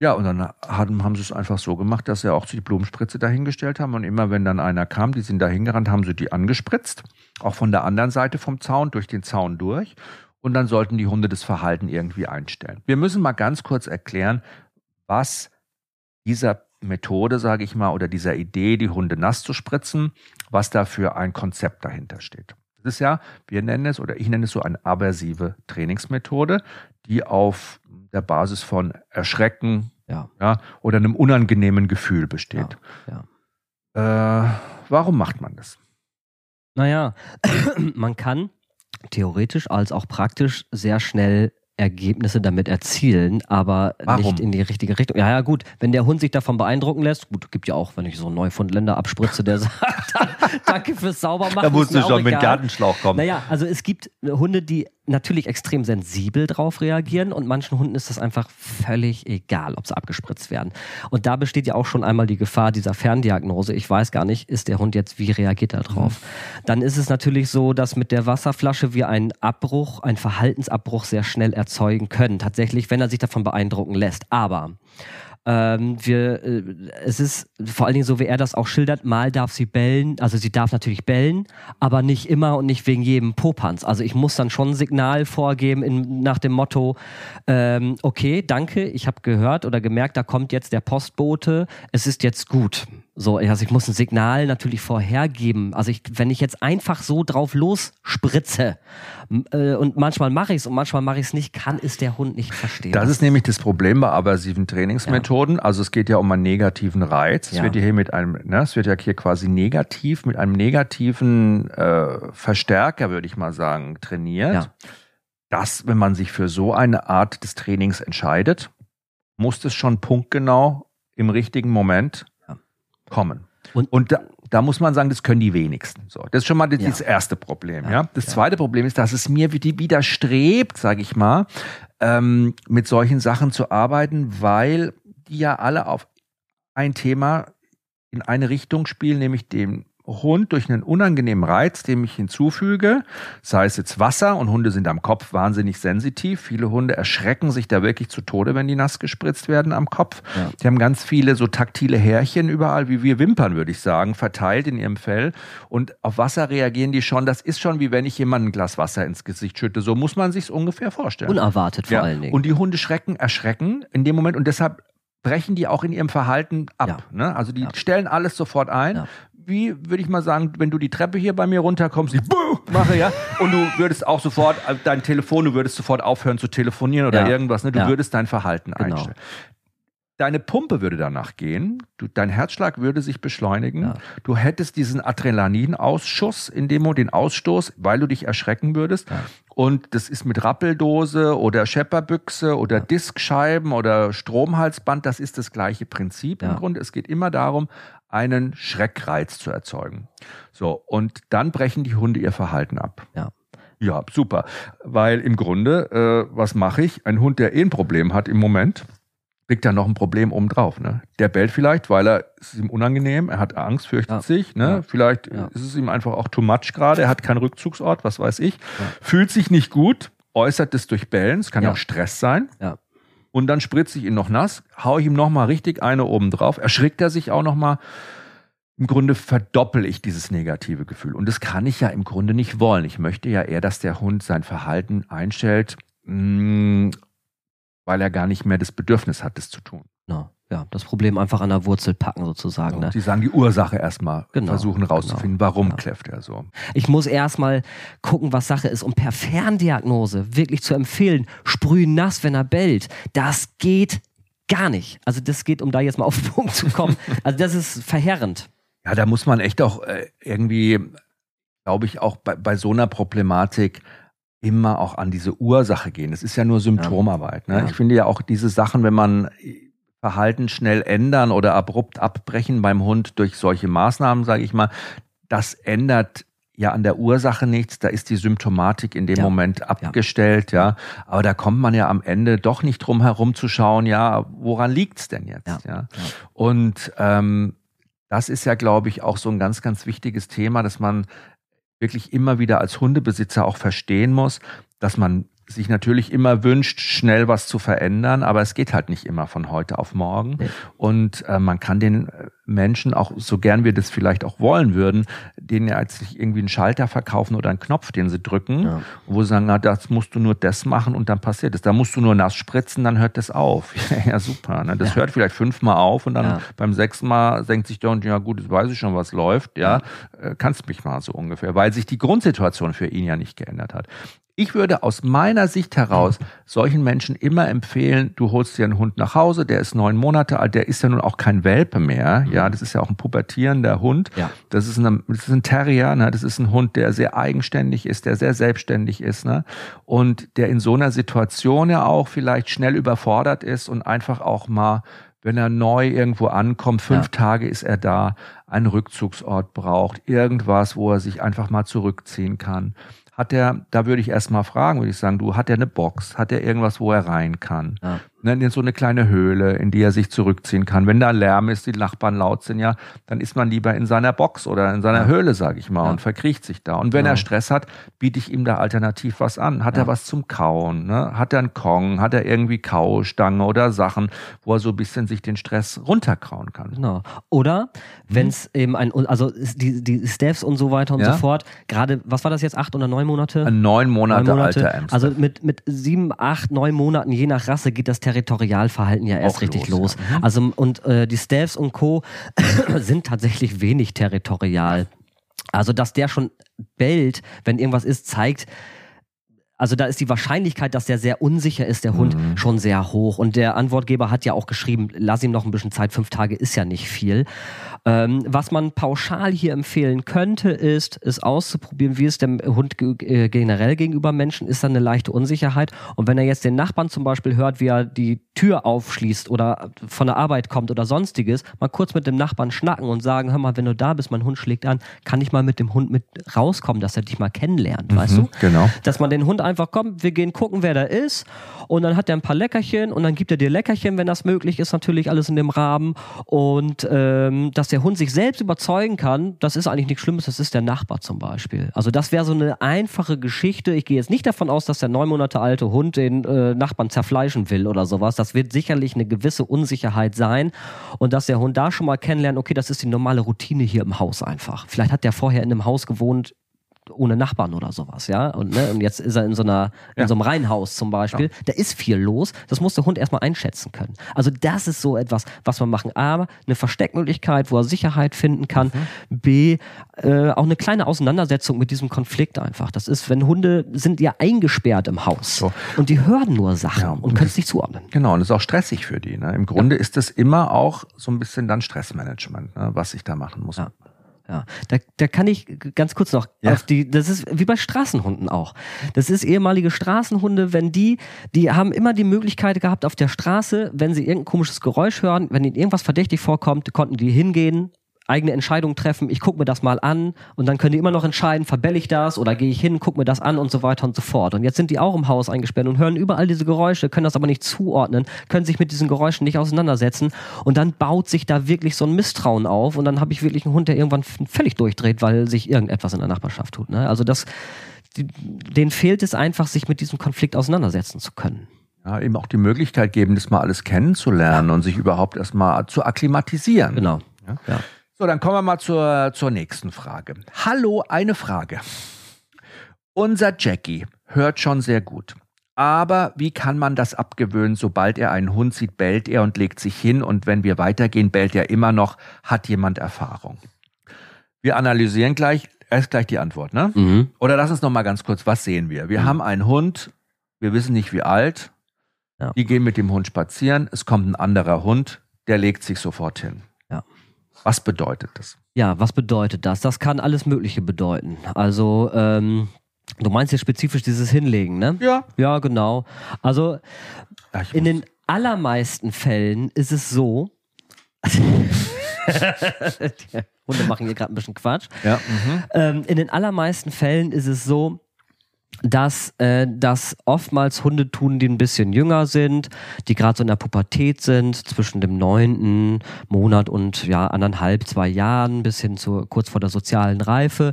Ja, und dann haben, haben sie es einfach so gemacht, dass sie auch die Blumenspritze dahingestellt haben. Und immer wenn dann einer kam, die sind da hingerannt, haben sie die angespritzt. Auch von der anderen Seite vom Zaun, durch den Zaun durch und dann sollten die Hunde das Verhalten irgendwie einstellen. Wir müssen mal ganz kurz erklären, was dieser Methode, sage ich mal, oder dieser Idee, die Hunde nass zu spritzen, was da für ein Konzept dahinter steht. Das ist ja, wir nennen es oder ich nenne es so eine aversive Trainingsmethode, die auf der Basis von Erschrecken ja. ja oder einem unangenehmen Gefühl besteht. Ja. Äh, warum macht man das? Naja, man kann theoretisch als auch praktisch sehr schnell Ergebnisse damit erzielen, aber Warum? nicht in die richtige Richtung. Ja, ja, gut, wenn der Hund sich davon beeindrucken lässt, gut, gibt ja auch, wenn ich so einen Neufundländer abspritze, der sagt, danke fürs Saubermachen. Da musst du schon mit Gartenschlauch kommen. Naja, also es gibt Hunde, die natürlich extrem sensibel drauf reagieren und manchen Hunden ist das einfach völlig egal, ob sie abgespritzt werden. Und da besteht ja auch schon einmal die Gefahr dieser Ferndiagnose. Ich weiß gar nicht, ist der Hund jetzt, wie reagiert er drauf? Mhm. Dann ist es natürlich so, dass mit der Wasserflasche wir einen Abbruch, einen Verhaltensabbruch sehr schnell erzeugen können. Tatsächlich, wenn er sich davon beeindrucken lässt. Aber ähm, wir, äh, es ist vor allen Dingen so, wie er das auch schildert, mal darf sie bellen, also sie darf natürlich bellen, aber nicht immer und nicht wegen jedem Popanz. Also ich muss dann schon ein Signal vorgeben in, nach dem Motto, ähm, okay, danke, ich habe gehört oder gemerkt, da kommt jetzt der Postbote, es ist jetzt gut. So, also ich muss ein Signal natürlich vorhergeben. Also ich, wenn ich jetzt einfach so drauf losspritze äh, und manchmal mache ich es und manchmal mache ich es nicht, kann es der Hund nicht verstehen. Das ist nämlich das Problem bei aversiven Trainingsmethoden. Ja. Also es geht ja um einen negativen Reiz. Es ja. wird hier mit einem, ne, es wird ja hier quasi negativ mit einem negativen äh, Verstärker, würde ich mal sagen, trainiert. Ja. Das, wenn man sich für so eine Art des Trainings entscheidet, muss es schon punktgenau im richtigen Moment kommen. Und, und da, da, muss man sagen, das können die wenigsten. So, das ist schon mal das, ja. das erste Problem. Ja, ja? Das zweite Problem ist, dass es mir widerstrebt, sage ich mal, ähm, mit solchen Sachen zu arbeiten, weil die ja alle auf ein Thema in eine Richtung spielen, nämlich dem Hund durch einen unangenehmen Reiz, den ich hinzufüge, sei es jetzt Wasser und Hunde sind am Kopf wahnsinnig sensitiv. Viele Hunde erschrecken sich da wirklich zu Tode, wenn die nass gespritzt werden am Kopf. Ja. Die haben ganz viele so taktile Härchen überall, wie wir Wimpern, würde ich sagen, verteilt in ihrem Fell. Und auf Wasser reagieren die schon. Das ist schon wie wenn ich jemandem ein Glas Wasser ins Gesicht schütte. So muss man sich ungefähr vorstellen. Unerwartet vor ja. allen Dingen. Und die Hunde schrecken, erschrecken in dem Moment und deshalb brechen die auch in ihrem Verhalten ab. Ja. Ne? Also die ja. stellen alles sofort ein. Ja wie, würde ich mal sagen, wenn du die Treppe hier bei mir runterkommst, ich mache, ja, und du würdest auch sofort, äh, dein Telefon, du würdest sofort aufhören zu telefonieren oder ja. irgendwas, ne? Du ja. würdest dein Verhalten genau. einstellen. Deine Pumpe würde danach gehen, du, dein Herzschlag würde sich beschleunigen, Ja. du hättest diesen Adrenalinausschuss in dem Moment, den Ausstoß, weil du dich erschrecken würdest. Und das ist mit Rappeldose oder Schepperbüchse oder Diskscheiben oder Stromhalsband, das ist das gleiche Prinzip im Grunde. Es geht immer darum, einen Schreckreiz zu erzeugen. So, und dann brechen die Hunde ihr Verhalten ab. Ja. Ja, super. Weil im Grunde, äh, was mache ich? Ein Hund, der eh ein Problem hat im Moment, kriegt dann noch ein Problem obendrauf. Ne? Der bellt vielleicht, weil er es ist ihm unangenehm, er hat Angst, fürchtet Ja. sich. Ne? Ja. Vielleicht Ja. ist es ihm einfach auch too much gerade, er hat keinen Rückzugsort, was weiß ich. Fühlt sich nicht gut, äußert es durch Bellen, es kann Ja. auch Stress sein. Ja. Und dann spritze ich ihn noch nass, hau ich ihm nochmal richtig eine obendrauf, erschrickt er sich auch nochmal. Im Grunde verdoppel ich dieses negative Gefühl. Und das kann ich ja im Grunde nicht wollen. Ich möchte ja eher, dass der Hund sein Verhalten einstellt, mh, weil er gar nicht mehr das Bedürfnis hat, das zu tun. Genau. Ja, das Problem einfach an der Wurzel packen sozusagen. Ne? Sie sagen die Ursache erstmal Genau, versuchen rauszufinden, warum genau. kläfft er so. Ich muss erstmal gucken, was Sache ist. Und per Ferndiagnose wirklich zu empfehlen, sprühen nass, wenn er bellt, das geht gar nicht. Also das geht, um da jetzt mal auf den Punkt zu kommen. Also das ist verheerend. Ja, da muss man echt auch äh, irgendwie, glaube ich, auch bei, bei so einer Problematik immer auch an diese Ursache gehen. Es ist ja nur Symptomarbeit. Ne? Ja. Ich finde ja auch diese Sachen, wenn man Verhalten schnell ändern oder abrupt abbrechen beim Hund durch solche Maßnahmen, sage ich mal, das ändert ja an der Ursache nichts. Da ist die Symptomatik in dem Ja. Moment abgestellt, ja. Aber da kommt man ja am Ende doch nicht drum herum zu schauen, ja, woran liegt's denn jetzt? Ja. ja? Und ähm, das ist ja, glaube ich, auch so ein ganz, ganz wichtiges Thema, dass man wirklich immer wieder als Hundebesitzer auch verstehen muss, dass man sich natürlich immer wünscht, schnell was zu verändern, aber es geht halt nicht immer von heute auf morgen. Und äh, man kann den äh, Menschen auch, so gern wir das vielleicht auch wollen würden, denen ja jetzt nicht irgendwie einen Schalter verkaufen oder einen Knopf, den sie drücken, Ja. wo sie sagen, na, das musst du nur das machen und dann passiert es. Da musst du nur nass spritzen, dann hört das auf. ja, super. Ne? Das Ja. hört vielleicht fünfmal auf und dann beim sechsten Mal denkt sich der Hund, ja gut, jetzt weiß ich schon, was läuft, ja, äh, kannst mich mal so ungefähr, weil sich die Grundsituation für ihn ja nicht geändert hat. Ich würde aus meiner Sicht heraus solchen Menschen immer empfehlen, du holst dir einen Hund nach Hause, der ist neun Monate alt, der ist ja nun auch kein Welpe mehr, ja, das ist ja auch ein pubertierender Hund. Ja. Das ist, eine, das ist ein Terrier, ne? das ist ein Hund, der sehr eigenständig ist, der sehr selbstständig ist, ne? Und der in so einer Situation ja auch vielleicht schnell überfordert ist und einfach auch mal, wenn er neu irgendwo ankommt, fünf Ja. Tage ist er da, einen Rückzugsort braucht, irgendwas, wo er sich einfach mal zurückziehen kann. Hat er, da würde ich erst mal fragen, würde ich sagen, du, hat er eine Box? Hat er irgendwas, wo er rein kann? Ja. Ne, in so eine kleine Höhle, in die er sich zurückziehen kann. Wenn da Lärm ist, die Nachbarn laut sind, ja, dann ist man lieber in seiner Box oder in seiner Ja. Höhle, sage ich mal, Ja. und verkriecht sich da. Und wenn Genau. er Stress hat, biete ich ihm da alternativ was an. Hat Ja. er was zum Kauen? Ne? Hat er einen Kong? Hat er irgendwie Kaustange oder Sachen, wo er so ein bisschen sich den Stress runterkauen kann? Genau. Oder wenn es eben ein, also die, die Staffs und so weiter und Ja. so fort, gerade, was war das jetzt, acht oder neun Monate? Ein neun Monate, Neun alter Amster. Also mit, mit sieben, acht, neun Monaten, je nach Rasse, geht das Territorialverhalten ja erst Auch richtig los, los. ja. Mhm. Also und äh, die Staffs und Co. sind tatsächlich wenig territorial. Also, dass der schon bellt, wenn irgendwas ist, zeigt, also da ist die Wahrscheinlichkeit, dass der sehr unsicher ist, der Hund, Mhm. schon sehr hoch. Und der Antwortgeber hat ja auch geschrieben, lass ihm noch ein bisschen Zeit, fünf Tage ist ja nicht viel. Ähm, was man pauschal hier empfehlen könnte, ist, es auszuprobieren, wie es dem Hund äh, generell gegenüber Menschen ist, dann eine leichte Unsicherheit. Und wenn er jetzt den Nachbarn zum Beispiel hört, wie er die Tür aufschließt oder von der Arbeit kommt oder sonstiges, mal kurz mit dem Nachbarn schnacken und sagen, hör mal, wenn du da bist, mein Hund schlägt an, kann ich mal mit dem Hund mit rauskommen, dass er dich mal kennenlernt, weißt du? Genau. dass man den Hund einfach kommt, wir gehen gucken, wer da ist und dann hat er ein paar Leckerchen und dann gibt er dir Leckerchen, wenn das möglich ist, natürlich alles in dem Rahmen und ähm, dass der Hund sich selbst überzeugen kann, das ist eigentlich nichts Schlimmes, das ist der Nachbar zum Beispiel. Also das wäre so eine einfache Geschichte. Ich gehe jetzt nicht davon aus, dass der neun Monate alte Hund den äh, Nachbarn zerfleischen will oder sowas. Das wird sicherlich eine gewisse Unsicherheit sein und dass der Hund da schon mal kennenlernt, okay, das ist die normale Routine hier im Haus einfach. Vielleicht hat der vorher in einem Haus gewohnt, ohne Nachbarn oder sowas, ja. Und, ne, und jetzt ist er in so einer, in Ja. so einem Reihenhaus zum Beispiel. Da ist viel los. Das muss der Hund erstmal einschätzen können. Also das ist so etwas, was wir machen. A, eine Versteckmöglichkeit, wo er Sicherheit finden kann. Mhm. B, äh, auch eine kleine Auseinandersetzung mit diesem Konflikt einfach. Das ist, wenn Hunde sind ja eingesperrt im Haus So. und die hören nur Sachen Ja, und und können es nicht zuordnen. Genau, und das ist auch stressig für die. Ne? Im Grunde ist es immer auch so ein bisschen dann Stressmanagement, ne? was ich da machen muss. Ja. Da, da kann ich ganz kurz noch Ja. auf die, das ist wie bei Straßenhunden auch. Das ist ehemalige Straßenhunde, wenn die, die haben immer die Möglichkeit gehabt auf der Straße, wenn sie irgendein komisches Geräusch hören, wenn ihnen irgendwas verdächtig vorkommt, konnten die hingehen, eigene Entscheidungen treffen, ich gucke mir das mal an und dann können die immer noch entscheiden, verbell ich das oder gehe ich hin, gucke mir das an und so weiter und so fort. Und jetzt sind die auch im Haus eingesperrt und hören überall diese Geräusche, können das aber nicht zuordnen, können sich mit diesen Geräuschen nicht auseinandersetzen und dann baut sich da wirklich so ein Misstrauen auf und dann habe ich wirklich einen Hund, der irgendwann völlig durchdreht, weil sich irgendetwas in der Nachbarschaft tut. Ne? Also das, denen fehlt es einfach, sich mit diesem Konflikt auseinandersetzen zu können. Ja, eben auch die Möglichkeit geben, das mal alles kennenzulernen und sich überhaupt erstmal zu akklimatisieren. Genau. Ja. Ja. So, dann kommen wir mal zur, zur nächsten Frage. Hallo, eine Frage. Unser Jackie hört schon sehr gut. Aber wie kann man das abgewöhnen? Sobald er einen Hund sieht, bellt er und legt sich hin. Und wenn wir weitergehen, bellt er immer noch. Hat jemand Erfahrung? Wir analysieren gleich, erst gleich die Antwort, ne? Mhm. Oder lass uns noch mal ganz kurz, was sehen wir? Wir haben einen Hund, wir wissen nicht wie alt. Ja. Die gehen mit dem Hund spazieren. Es kommt ein anderer Hund, der legt sich sofort hin. Ja. Was bedeutet das? Ja, was bedeutet das? Das kann alles Mögliche bedeuten. Also, ähm, du meinst jetzt spezifisch dieses Hinlegen, ne? Ja. Ja, genau. Also, Ja, ich in den allermeisten Fällen ist es so. Die Hunde machen hier gerade ein bisschen Quatsch. ja, mhm. Ähm, in den allermeisten Fällen ist es so, dass äh, das oftmals Hunde tun, die ein bisschen jünger sind, die gerade so in der Pubertät sind, zwischen dem neunten Monat und ja anderthalb, zwei Jahren bis hin zu kurz vor der sozialen Reife,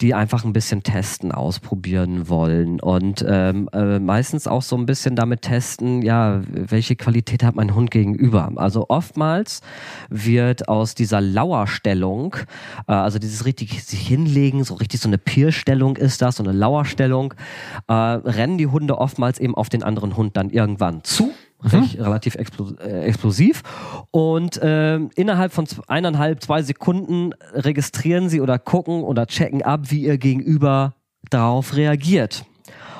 die einfach ein bisschen testen, ausprobieren wollen und ähm, äh, meistens auch so ein bisschen damit testen, ja, welche Qualität hat mein Hund gegenüber. Also oftmals wird aus dieser Lauerstellung, äh, also dieses richtig sich hinlegen, so richtig so eine Pierstellung ist das, so eine Lauerstellung, äh, rennen die Hunde oftmals eben auf den anderen Hund dann irgendwann zu. Recht, relativ äh, explosiv. Und ähm, innerhalb von eineinhalb, zwei Sekunden registrieren sie oder gucken oder checken ab, wie ihr Gegenüber darauf reagiert.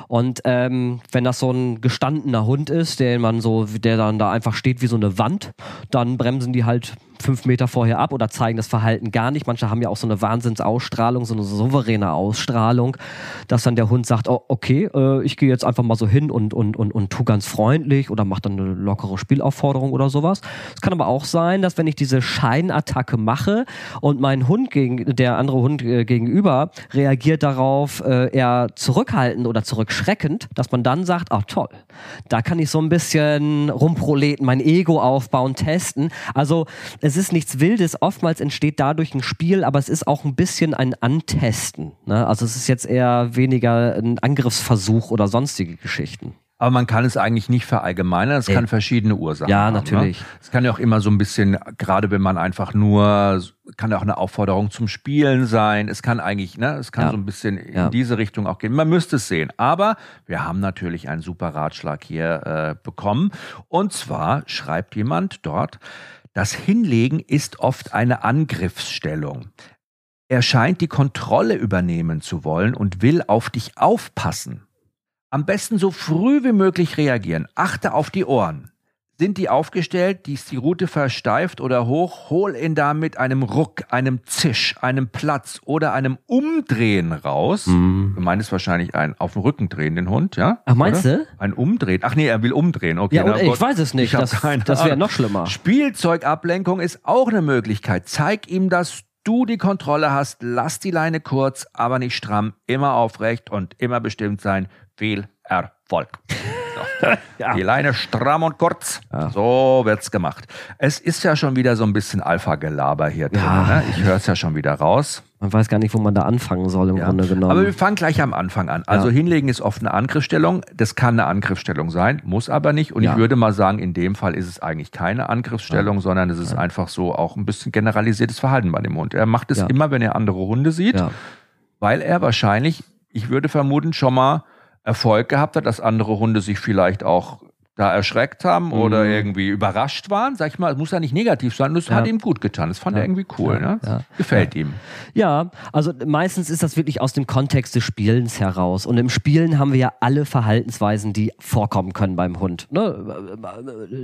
Und ähm, wenn das so ein gestandener Hund ist, der man so, der dann da einfach steht wie so eine Wand, dann bremsen die halt fünf Meter vorher ab oder zeigen das Verhalten gar nicht. Manche haben ja auch so eine Wahnsinnsausstrahlung, so eine souveräne Ausstrahlung, dass dann der Hund sagt, oh, okay, äh, ich gehe jetzt einfach mal so hin und, und, und, und tu ganz freundlich oder macht dann eine lockere Spielaufforderung oder sowas. Es kann aber auch sein, dass wenn ich diese Scheinattacke mache und mein Hund gegen, der andere Hund äh, gegenüber reagiert darauf äh, eher zurückhaltend oder zurückschreckend, dass man dann sagt, ach toll, da kann ich so ein bisschen rumproleten, mein Ego aufbauen, testen. Also es ist nichts Wildes, oftmals entsteht dadurch ein Spiel, aber es ist auch ein bisschen ein Antesten. Ne? Also es ist jetzt eher weniger ein Angriffsversuch oder sonstige Geschichten. Aber man kann es eigentlich nicht verallgemeinern. Es kann verschiedene Ursachen Ja, haben. natürlich. Ne? Es kann ja auch immer so ein bisschen, gerade wenn man einfach nur, kann ja auch eine Aufforderung zum Spielen sein. Es kann eigentlich, ne, es kann Ja. so ein bisschen in Ja. diese Richtung auch gehen. Man müsste es sehen. Aber wir haben natürlich einen super Ratschlag hier äh, bekommen. Und zwar schreibt jemand dort, das Hinlegen ist oft eine Angriffsstellung. Er scheint die Kontrolle übernehmen zu wollen und will auf dich aufpassen. Am besten so früh wie möglich reagieren. Achte auf die Ohren. Sind die aufgestellt, die ist die Rute versteift oder hoch, hol ihn da mit einem Ruck, einem Zisch, einem Platz oder einem Umdrehen raus. Mhm. Du meinst wahrscheinlich ein auf den Rücken drehen, den Hund, ja? Ach, meinst Oder? du? Ein Umdrehen. Ach nee, er will umdrehen. Okay, Ja, na ich Gott. weiß es nicht. Das, das wäre noch schlimmer. Spielzeugablenkung ist auch eine Möglichkeit. Zeig ihm, dass du die Kontrolle hast. Lass die Leine kurz, aber nicht stramm. Immer aufrecht und immer bestimmt sein. Viel Erfolg. So. Ja. Die Leine stramm und kurz. Ja. So wird's gemacht. Es ist ja schon wieder so ein bisschen Alpha-Gelaber hier drin. Ja. Ne? Ich höre es ja schon wieder raus. Man weiß gar nicht, wo man da anfangen soll im Ja. Grunde genommen. Aber wir fangen gleich am Anfang an. Also Ja. hinlegen ist oft eine Angriffsstellung. Das kann eine Angriffsstellung sein, muss aber nicht. Und Ja. ich würde mal sagen, in dem Fall ist es eigentlich keine Angriffsstellung, sondern es ist einfach so auch ein bisschen generalisiertes Verhalten bei dem Hund. Er macht es immer, wenn er andere Hunde sieht. weil er wahrscheinlich, ich würde vermuten, schon mal Erfolg gehabt hat, dass andere Hunde sich vielleicht auch da erschreckt haben mhm. oder irgendwie überrascht waren, sag ich mal, es muss ja nicht negativ sein, das ja. hat ihm gut getan. Das fand ja. er irgendwie cool, ja. ne? Gefällt ihm. Ja, also meistens ist das wirklich aus dem Kontext des Spielens heraus. Und im Spielen haben wir ja alle Verhaltensweisen, die vorkommen können beim Hund. Ne?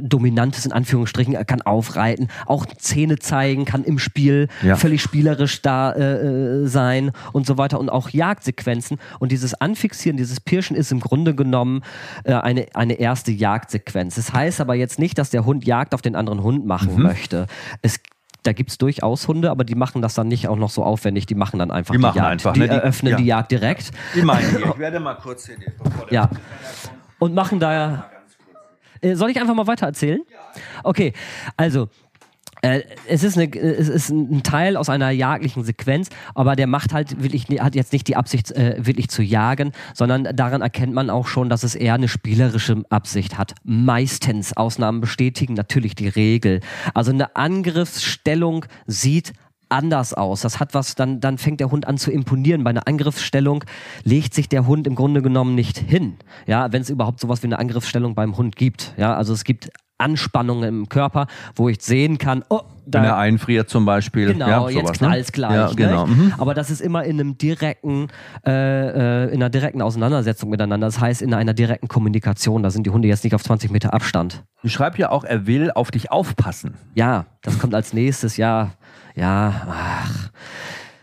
Dominantes in Anführungsstrichen, er kann aufreiten, auch Zähne zeigen, kann im Spiel völlig spielerisch da äh, sein und so weiter. Und auch Jagdsequenzen. Und dieses Anfixieren, dieses Pirschen ist im Grunde genommen äh, eine, eine erste Jagd. Jagdsequenz. Das heißt aber jetzt nicht, dass der Hund Jagd auf den anderen Hund machen mhm. möchte. Es da gibt es durchaus Hunde, aber die machen das dann nicht auch noch so aufwendig. Die machen dann einfach die, die Jagd. Einfach, die ne? eröffnen ja. die Jagd direkt. Die meine ich. Ich werde mal kurz hier den, Ja. Und machen da. Äh, soll ich einfach mal weiter erzählen? Okay, also äh, es ist, eine, es ist ein Teil aus einer jagdlichen Sequenz, aber der macht halt wirklich, hat jetzt nicht die Absicht, äh, wirklich zu jagen, sondern daran erkennt man auch schon, dass es eher eine spielerische Absicht hat. Meistens. Ausnahmen bestätigen natürlich die Regel. Also eine Angriffsstellung sieht anders aus. Das hat was, dann, dann fängt der Hund an zu imponieren. Bei einer Angriffsstellung legt sich der Hund im Grunde genommen nicht hin. Ja, wenn es überhaupt sowas wie eine Angriffsstellung beim Hund gibt. Ja, also es gibt Anspannungen im Körper, wo ich sehen kann, oh, da, Wenn er einfriert zum Beispiel. Genau, ja, jetzt knallt's ne? gleich. Ja, genau. Mhm. Aber das ist immer in einem direkten, äh, äh, in einer direkten Auseinandersetzung miteinander. Das heißt, in einer direkten Kommunikation. Da sind die Hunde jetzt nicht auf 20 Meter Abstand. Ich schreibe ja auch, er will auf dich aufpassen. Ja, das kommt als nächstes. Ja, ja, ach.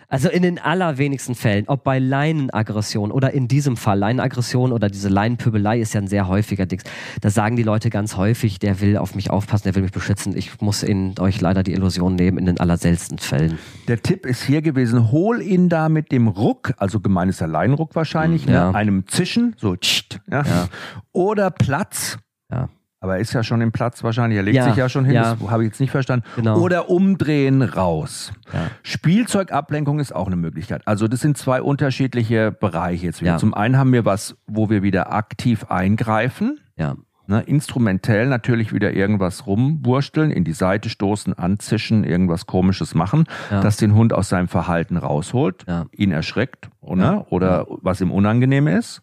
Also in den allerwenigsten Fällen, ob bei Leinenaggression oder in diesem Fall Leinenaggression oder diese Leinenpöbelei ist ja ein sehr häufiger Ding. Da sagen die Leute ganz häufig, der will auf mich aufpassen, der will mich beschützen. Ich muss in euch leider die Illusion nehmen in den allerseltensten Fällen. Der Tipp ist hier gewesen, hol ihn da mit dem Ruck, also gemein ist der Leinenruck wahrscheinlich, mhm, ja. ne, einem Zischen, so tscht, ja, ja. oder Platz. Ja aber er ist ja schon im Platz wahrscheinlich, er legt ja, sich ja schon hin, ja. das habe ich jetzt nicht verstanden. Genau. Oder umdrehen raus. Ja. Spielzeugablenkung ist auch eine Möglichkeit. Also das sind zwei unterschiedliche Bereiche jetzt wieder. Zum einen haben wir was, wo wir wieder aktiv eingreifen. Ja. Ne, instrumentell natürlich wieder irgendwas rumwursteln, in die Seite stoßen, anzischen, irgendwas komisches machen, ja. das den Hund aus seinem Verhalten rausholt, ja. ihn erschreckt oder, oder was ihm unangenehm ist.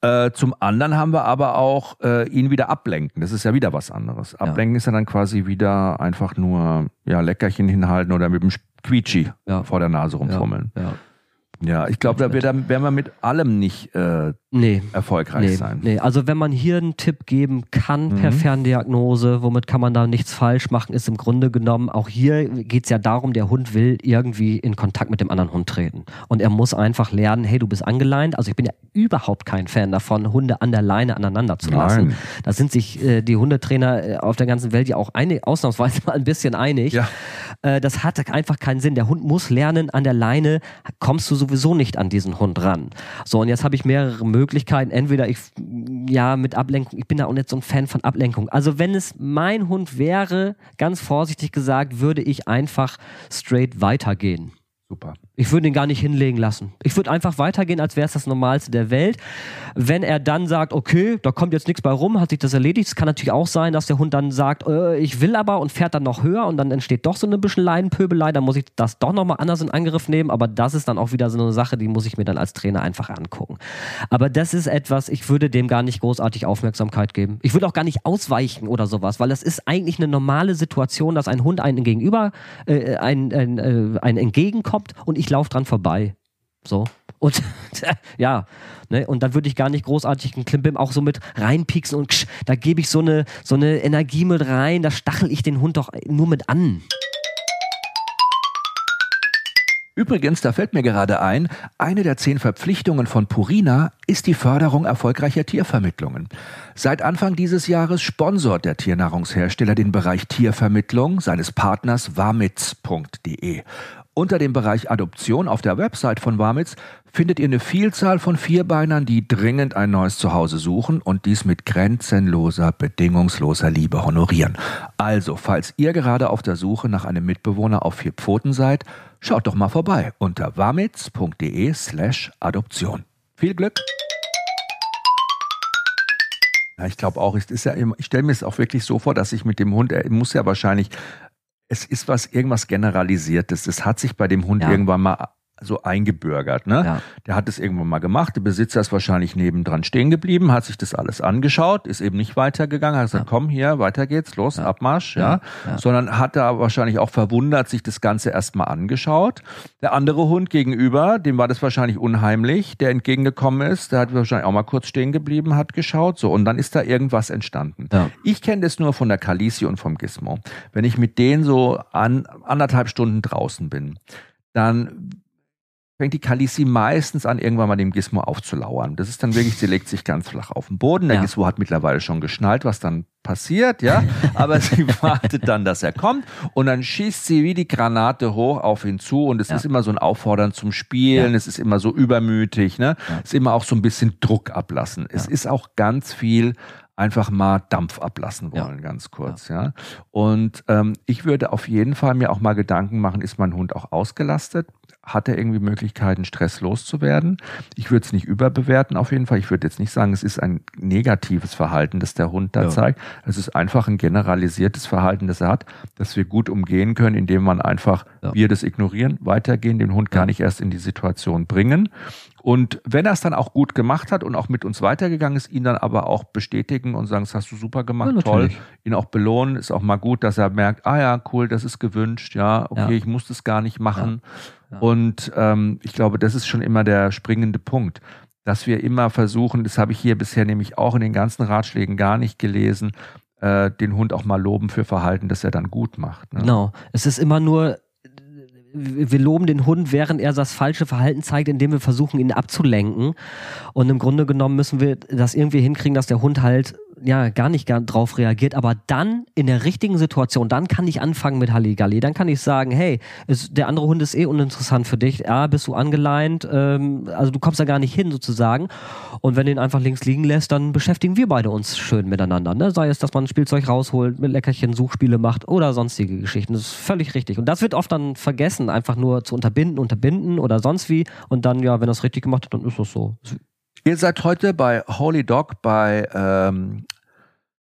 Äh, zum anderen haben wir aber auch äh, ihn wieder ablenken. Das ist ja wieder was anderes. Ablenken ja. ist ja dann quasi wieder einfach nur ja, Leckerchen hinhalten oder mit dem Quietschi ja. vor der Nase rumfummeln. Ja. Ja, ich glaube, da werden wir mit allem nicht äh, nee, erfolgreich nee, sein. Nee, also wenn man hier einen Tipp geben kann per mhm. Ferndiagnose, womit kann man da nichts falsch machen, ist im Grunde genommen, auch hier geht es ja darum, der Hund will irgendwie in Kontakt mit dem anderen Hund treten. Und er muss einfach lernen, hey, du bist angeleint. Also ich bin ja überhaupt kein Fan davon, Hunde an der Leine aneinander zu lassen. Nein. Da sind sich äh, die Hundetrainer äh, auf der ganzen Welt ja auch einig, ausnahmsweise mal ein bisschen einig. Ja. Äh, das hat einfach keinen Sinn. Der Hund muss lernen, an der Leine kommst du sowieso nicht an diesen Hund ran. So, und jetzt habe ich mehrere Möglichkeiten Möglichkeiten. Entweder ich, ja, mit Ablenkung, ich bin da auch nicht so ein Fan von Ablenkung. Also wenn es mein Hund wäre, ganz vorsichtig gesagt, würde ich einfach straight weitergehen. Super. Ich würde ihn gar nicht hinlegen lassen. Ich würde einfach weitergehen, als wäre es das Normalste der Welt. Wenn er dann sagt, okay, da kommt jetzt nichts bei rum, hat sich das erledigt. Es kann natürlich auch sein, dass der Hund dann sagt, äh, ich will aber und fährt dann noch höher und dann entsteht doch so eine bisschen Leidenpöbelei. Dann muss ich das doch nochmal anders in Angriff nehmen. Aber das ist dann auch wieder so eine Sache, die muss ich mir dann als Trainer einfach angucken. Aber das ist etwas, ich würde dem gar nicht großartig Aufmerksamkeit geben. Ich würde auch gar nicht ausweichen oder sowas, weil das ist eigentlich eine normale Situation, dass ein Hund einen gegenüber, äh, ein, ein, äh, ein entgegenkommt und ich ich laufe dran vorbei. So. Und ja, ne, und dann würde ich gar nicht großartig einen Klimbim auch so mit reinpieksen und ksch, da gebe ich so eine, so eine Energie mit rein, da stachel ich den Hund doch nur mit an. Übrigens, da fällt mir gerade ein, eine der zehn Verpflichtungen von Purina ist die Förderung erfolgreicher Tiervermittlungen. Seit Anfang dieses Jahres sponsort der Tiernahrungshersteller den Bereich Tiervermittlung seines Partners wamitz.de. Unter dem Bereich Adoption auf der Website von Wamitz findet ihr eine Vielzahl von Vierbeinern, die dringend ein neues Zuhause suchen und dies mit grenzenloser, bedingungsloser Liebe honorieren. Also, falls ihr gerade auf der Suche nach einem Mitbewohner auf vier Pfoten seid, schaut doch mal vorbei unter wamitz.de slash Adoption. Viel Glück! Ja, ich glaube auch, ist ja, ich stelle mir es auch wirklich so vor, dass ich mit dem Hund, er muss ja wahrscheinlich es ist was, irgendwas Generalisiertes. Es hat sich bei dem Hund ja. irgendwann mal so eingebürgert. Ne? Ja. Der hat es irgendwann mal gemacht. Der Besitzer ist wahrscheinlich nebendran stehen geblieben, hat sich das alles angeschaut, ist eben nicht weitergegangen, hat gesagt, Ja. komm hier, weiter geht's, los, Abmarsch, ja. Ja. Ja. Sondern hat da wahrscheinlich auch verwundert sich das Ganze erstmal angeschaut. Der andere Hund gegenüber, dem war das wahrscheinlich unheimlich, der entgegengekommen ist, der hat wahrscheinlich auch mal kurz stehen geblieben, hat geschaut, so und dann ist da irgendwas entstanden. Ich kenne das nur von der Kalisi und vom Gizmo. Wenn ich mit denen so an anderthalb Stunden draußen bin, dann fängt die Kalisi meistens an, irgendwann mal dem Gizmo aufzulauern. Das ist dann wirklich, sie legt sich ganz flach auf den Boden. Der Ja. Gizmo hat mittlerweile schon geschnallt, was dann passiert, ja. Aber sie wartet dann, dass er kommt und dann schießt sie wie die Granate hoch auf ihn zu und es Ja. ist immer so ein Auffordern zum Spielen, Ja. es ist immer so übermütig, ne? Es ist immer auch so ein bisschen Druck ablassen. Es ist auch ganz viel einfach mal Dampf ablassen Ja. wollen, ganz kurz, ja. Und ähm, ich würde auf jeden Fall mir auch mal Gedanken machen, ist mein Hund auch ausgelastet? Hat er irgendwie Möglichkeiten, Stress loszuwerden? Ich würde es nicht überbewerten auf jeden Fall. Ich würde jetzt nicht sagen, es ist ein negatives Verhalten, das der Hund da Ja. zeigt. Es ist einfach ein generalisiertes Verhalten, das er hat, das wir gut umgehen können, indem man einfach Ja. wir das ignorieren, weitergehen, den Hund gar nicht erst in die Situation bringen. Und wenn er es dann auch gut gemacht hat und auch mit uns weitergegangen ist, ihn dann aber auch bestätigen und sagen, das hast du super gemacht, Ja, toll, ihn auch belohnen, ist auch mal gut, dass er merkt, ah ja, cool, das ist gewünscht, ja, okay, Ja. ich muss das gar nicht machen. Ja. Und ähm, ich glaube, das ist schon immer der springende Punkt, dass wir immer versuchen, das habe ich hier bisher nämlich auch in den ganzen Ratschlägen gar nicht gelesen, äh, den Hund auch mal loben für Verhalten, das er dann gut macht. Ne? Genau. Es ist immer nur, wir loben den Hund, während er das falsche Verhalten zeigt, indem wir versuchen, ihn abzulenken. Und im Grunde genommen müssen wir das irgendwie hinkriegen, dass der Hund halt ja gar nicht drauf reagiert, aber dann in der richtigen Situation, dann kann ich anfangen mit Halligalli. Dann kann ich sagen, hey, es, der andere Hund ist eh uninteressant für dich. Ja, bist du angeleint, ähm, also du kommst da gar nicht hin sozusagen. Und wenn du ihn einfach links liegen lässt, dann beschäftigen wir beide uns schön miteinander. Ne? Sei es, dass man Spielzeug rausholt, mit Leckerchen Suchspiele macht oder sonstige Geschichten. Das ist völlig richtig. Und das wird oft dann vergessen, einfach nur zu unterbinden, unterbinden oder sonst wie. Und dann, ja, wenn es richtig gemacht hat, dann ist das so. Ihr seid heute bei Holy Dog bei, ähm,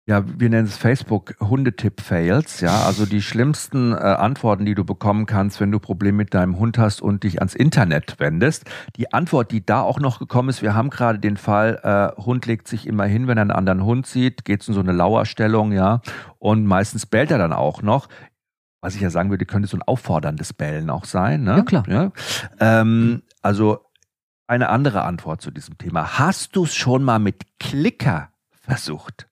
ja, wir nennen es Facebook Hundetipp-Fails, ja, also die schlimmsten äh, Antworten, die du bekommen kannst, wenn du Probleme mit deinem Hund hast und dich ans Internet wendest. Die Antwort, die da auch noch gekommen ist, wir haben gerade den Fall, äh, Hund legt sich immer hin, wenn er einen anderen Hund sieht, geht in so eine Lauerstellung, ja, und meistens bellt er dann auch noch. Was ich ja sagen würde, könnte so ein aufforderndes Bellen auch sein, ne? Ja, klar. Ja? Ähm, also eine andere Antwort zu diesem Thema. Hast du es schon mal mit Klicker versucht?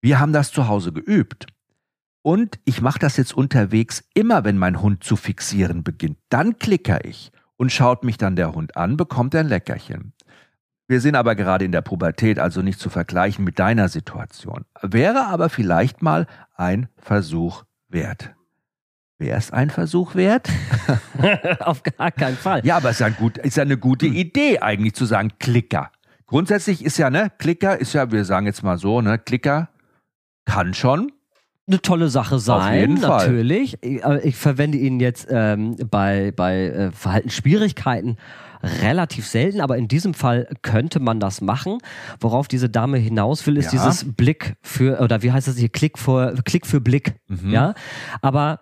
Wir haben das zu Hause geübt. Und ich mache das jetzt unterwegs immer, wenn mein Hund zu fixieren beginnt. Dann klicker ich und schaut mich dann der Hund an, bekommt ein Leckerchen. Wir sind aber gerade in der Pubertät, also nicht zu vergleichen mit deiner Situation. Wäre aber vielleicht mal ein Versuch wert. Wäre es ein Versuch wert? Auf gar keinen Fall. Ja, aber es ist ja, ein gut, ist ja eine gute Hm. Idee, eigentlich zu sagen, Klicker. Grundsätzlich ist ja, ne, Klicker ist ja, wir sagen jetzt mal so, ne, Klicker kann schon. eine tolle Sache sein, natürlich. Ich, ich verwende ihn jetzt ähm, bei, bei äh, Verhaltensschwierigkeiten relativ selten, aber in diesem Fall könnte man das machen. Worauf diese Dame hinaus will, ist Ja. dieses Blick für, oder wie heißt das hier, Klick für, Klick für Blick. Mhm. Ja, aber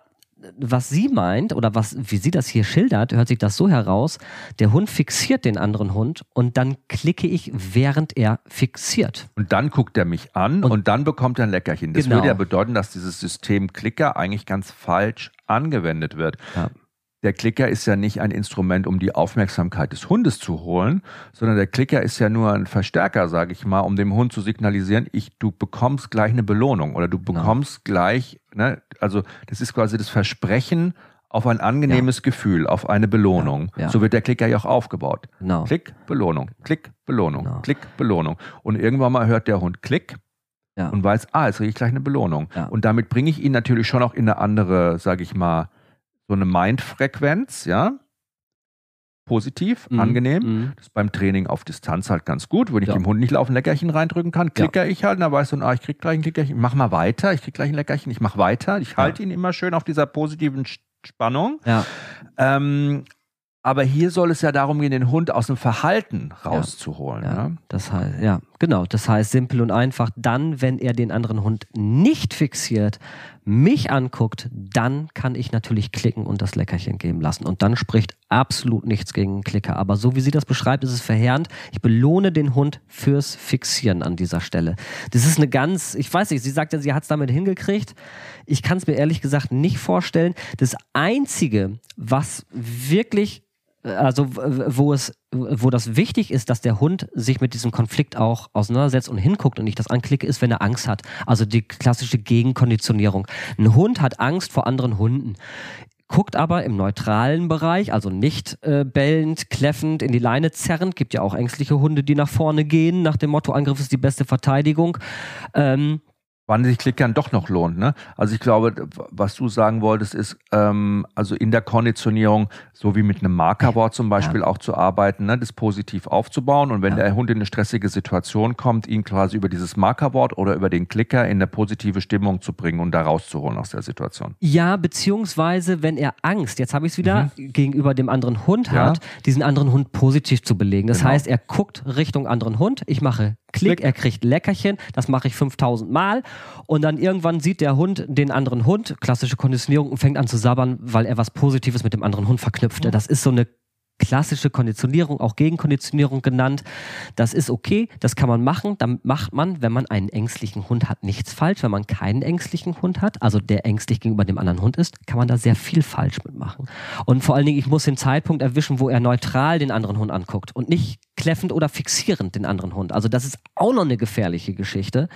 was sie meint oder was, wie sie das hier schildert, hört sich das so heraus, der Hund fixiert den anderen Hund und dann klicke ich, während er fixiert. Und dann guckt er mich an und, Und- dann bekommt er ein Leckerchen. Das Genau. würde ja bedeuten, dass dieses System Klicker eigentlich ganz falsch angewendet wird. Ja. Der Klicker ist ja nicht ein Instrument, um die Aufmerksamkeit des Hundes zu holen, sondern der Klicker ist ja nur ein Verstärker, sage ich mal, um dem Hund zu signalisieren, ich, du bekommst gleich eine Belohnung oder du Genau. bekommst gleich, ne, also das ist quasi das Versprechen auf ein angenehmes Gefühl, auf eine Belohnung. Ja, ja. So wird der Klicker ja auch aufgebaut. Genau. Klick, Belohnung, Klick, Belohnung, Genau. Klick, Belohnung. Und irgendwann mal hört der Hund Klick Ja. und weiß, ah, jetzt kriege ich gleich eine Belohnung. Ja. Und damit bringe ich ihn natürlich schon auch in eine andere, sage ich mal, so eine Mindfrequenz, ja. Positiv, Mhm. angenehm. Mhm. Das ist beim Training auf Distanz halt ganz gut. Wenn ich Ja. dem Hund nicht laufend Leckerchen reindrücken kann, klicker ich halt, dann weiß du, ah, ich krieg gleich ein Leckerchen, ich mach mal weiter, ich krieg gleich ein Leckerchen, ich mach weiter. Ich halte ihn immer schön auf dieser positiven Spannung. Ja. Ähm, aber hier soll es ja darum gehen, den Hund aus dem Verhalten rauszuholen. Ja, ne? das heißt, ja, genau. Das heißt simpel und einfach, dann, wenn er den anderen Hund nicht fixiert, mich anguckt, dann kann ich natürlich klicken und das Leckerchen geben lassen. Und dann spricht absolut nichts gegen einen Klicker. Aber so wie sie das beschreibt, ist es verheerend. Ich belohne den Hund fürs Fixieren an dieser Stelle. Das ist eine ganz, ich weiß nicht, sie sagt ja, sie hat es damit hingekriegt. Ich kann es mir ehrlich gesagt nicht vorstellen. Das Einzige, was wirklich also wo es, wo das wichtig ist, dass der Hund sich mit diesem Konflikt auch auseinandersetzt und hinguckt und ich das anklicke, ist, wenn er Angst hat. Also die klassische Gegenkonditionierung. Ein Hund hat Angst vor anderen Hunden guckt aber im neutralen Bereich, also nicht äh, bellend, kläffend, in die Leine zerrend. Gibt ja auch ängstliche Hunde, die nach vorne gehen, nach dem Motto, Angriff ist die beste Verteidigung. Ähm, wann sich Klickern doch noch lohnt. Ne? Also ich glaube, was du sagen wolltest, ist, ähm, also in der Konditionierung, so wie mit einem Markerwort zum Beispiel ja. auch zu arbeiten, ne, das positiv aufzubauen und wenn ja. der Hund in eine stressige Situation kommt, ihn quasi über dieses Markerwort oder über den Klicker in eine positive Stimmung zu bringen und da rauszuholen aus der Situation. Ja, beziehungsweise wenn er Angst, jetzt habe ich es wieder, mhm. gegenüber dem anderen Hund ja. hat, diesen anderen Hund positiv zu belegen. Das genau. heißt, er guckt Richtung anderen Hund, ich mache Klick, er kriegt Leckerchen, das mache ich 5000 Mal. Und dann irgendwann sieht der Hund den anderen Hund, klassische Konditionierung, und fängt an zu sabbern, weil er was Positives mit dem anderen Hund verknüpft. Das ist so eine klassische Konditionierung, auch Gegenkonditionierung genannt. Das ist okay, das kann man machen. Damit macht man, wenn man einen ängstlichen Hund hat, nichts falsch. Wenn man keinen ängstlichen Hund hat, also der ängstlich gegenüber dem anderen Hund ist, kann man da sehr viel falsch mitmachen. Und vor allen Dingen, ich muss den Zeitpunkt erwischen, wo er neutral den anderen Hund anguckt und nicht kläffend oder fixierend den anderen Hund. Also das ist auch noch eine gefährliche Geschichte.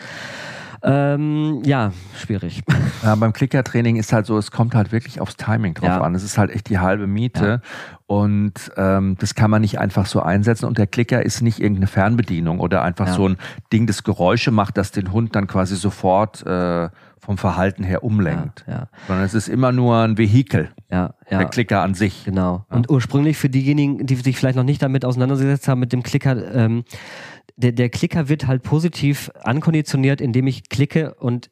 Ähm, ja, schwierig. Ja, beim Klickertraining ist halt so, es kommt halt wirklich aufs Timing drauf ja. an. Es ist halt echt die halbe Miete. Ja. Und ähm, das kann man nicht einfach so einsetzen. Und der Klicker ist nicht irgendeine Fernbedienung oder einfach ja. so ein Ding, das Geräusche macht, das den Hund dann quasi sofort äh, vom Verhalten her umlenkt. Ja, ja. Sondern es ist immer nur ein Vehikel. Ja, ja. Der Klicker an sich. Genau. Und ursprünglich für diejenigen, die sich vielleicht noch nicht damit auseinandergesetzt haben, mit dem Klicker, ähm, der, der Klicker wird halt positiv ankonditioniert, indem ich klicke und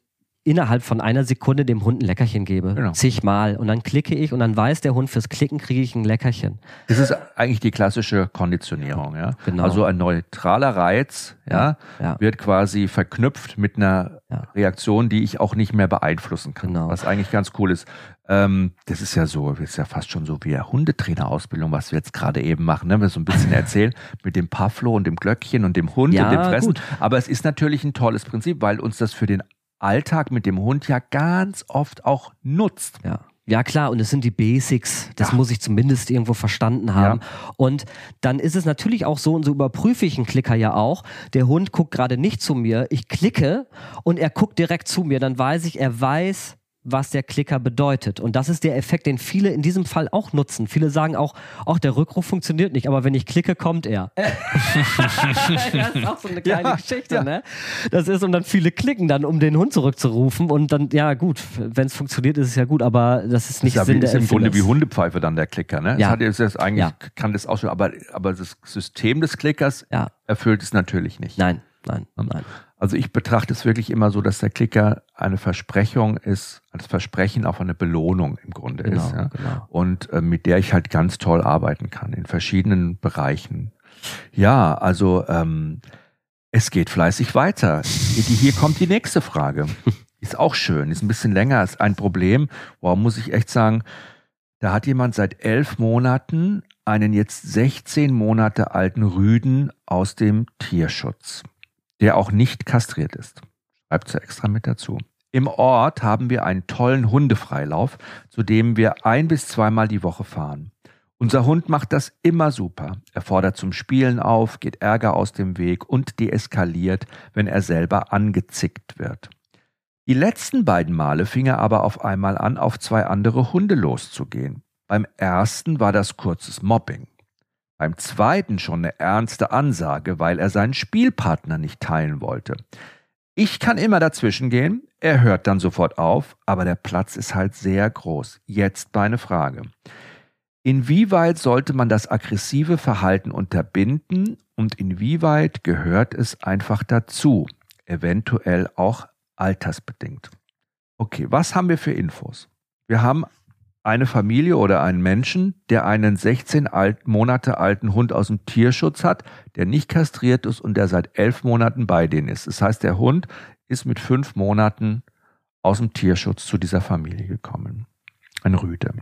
innerhalb von einer Sekunde dem Hund ein Leckerchen gebe. Genau. Zigmal. Und dann klicke ich und dann weiß der Hund, fürs Klicken kriege ich ein Leckerchen. Das ist eigentlich die klassische Konditionierung, ja. Genau. Also ein neutraler Reiz, ja, ja. wird quasi verknüpft mit einer ja. Reaktion, die ich auch nicht mehr beeinflussen kann. Genau. Was eigentlich ganz cool ist. Ähm, das ist ja so, ist ja fast schon so wie eine Hundetrainerausbildung, was wir jetzt gerade eben machen, ne? Wir so ein bisschen erzählen mit dem Pavlo und dem Glöckchen und dem Hund ja, und dem Fressen. Gut. Aber es ist natürlich ein tolles Prinzip, weil uns das für den Alltag mit dem Hund ja ganz oft auch nutzt. Ja. Ja, klar, und es sind die Basics. Das ja. muss ich zumindest irgendwo verstanden haben. Ja. Und dann ist es natürlich auch so, und so überprüfe ich einen Klicker ja auch. Der Hund guckt gerade nicht zu mir. Ich klicke und er guckt direkt zu mir. Dann weiß ich, er weiß, was der Klicker bedeutet. Und das ist der Effekt, den viele in diesem Fall auch nutzen. Viele sagen auch, ach, der Rückruf funktioniert nicht, aber wenn ich klicke, kommt er. das ist auch so eine kleine ja, Geschichte, ja. ne? Das ist, und dann viele klicken dann, um den Hund zurückzurufen und dann, ja gut, wenn es funktioniert, ist es ja gut, aber das ist nicht das ist Sinn der ist im Grunde wie Hundepfeife dann der Klicker, ne? Ja. Das hat jetzt, das eigentlich, ja. kann das auch schon, aber, aber das System des Klickers ja. erfüllt es natürlich nicht. Nein, nein, nein. Also ich betrachte es wirklich immer so, dass der Klicker eine Versprechung ist, als Versprechen auf eine Belohnung im Grunde genau, ist. Ja? Genau. Und äh, mit der ich halt ganz toll arbeiten kann in verschiedenen Bereichen. Ja, also ähm, es geht fleißig weiter. Hier kommt die nächste Frage. Ist auch schön, ist ein bisschen länger, ist ein Problem. Warum muss ich echt sagen, da hat jemand seit elf Monaten einen jetzt 16 Monate alten Rüden aus dem Tierschutz der auch nicht kastriert ist. Schreibt sie extra mit dazu. Im Ort haben wir einen tollen Hundefreilauf, zu dem wir ein bis zweimal die Woche fahren. Unser Hund macht das immer super. Er fordert zum Spielen auf, geht Ärger aus dem Weg und deeskaliert, wenn er selber angezickt wird. Die letzten beiden Male fing er aber auf einmal an, auf zwei andere Hunde loszugehen. Beim ersten war das kurzes Mobbing. Beim zweiten schon eine ernste Ansage, weil er seinen Spielpartner nicht teilen wollte. Ich kann immer dazwischen gehen, er hört dann sofort auf, aber der Platz ist halt sehr groß. Jetzt meine Frage. Inwieweit sollte man das aggressive Verhalten unterbinden und inwieweit gehört es einfach dazu, eventuell auch altersbedingt? Okay, was haben wir für Infos? Wir haben eine Familie oder einen Menschen, der einen 16 alt, Monate alten Hund aus dem Tierschutz hat, der nicht kastriert ist und der seit elf Monaten bei denen ist. Das heißt, der Hund ist mit fünf Monaten aus dem Tierschutz zu dieser Familie gekommen. Ein Rüde.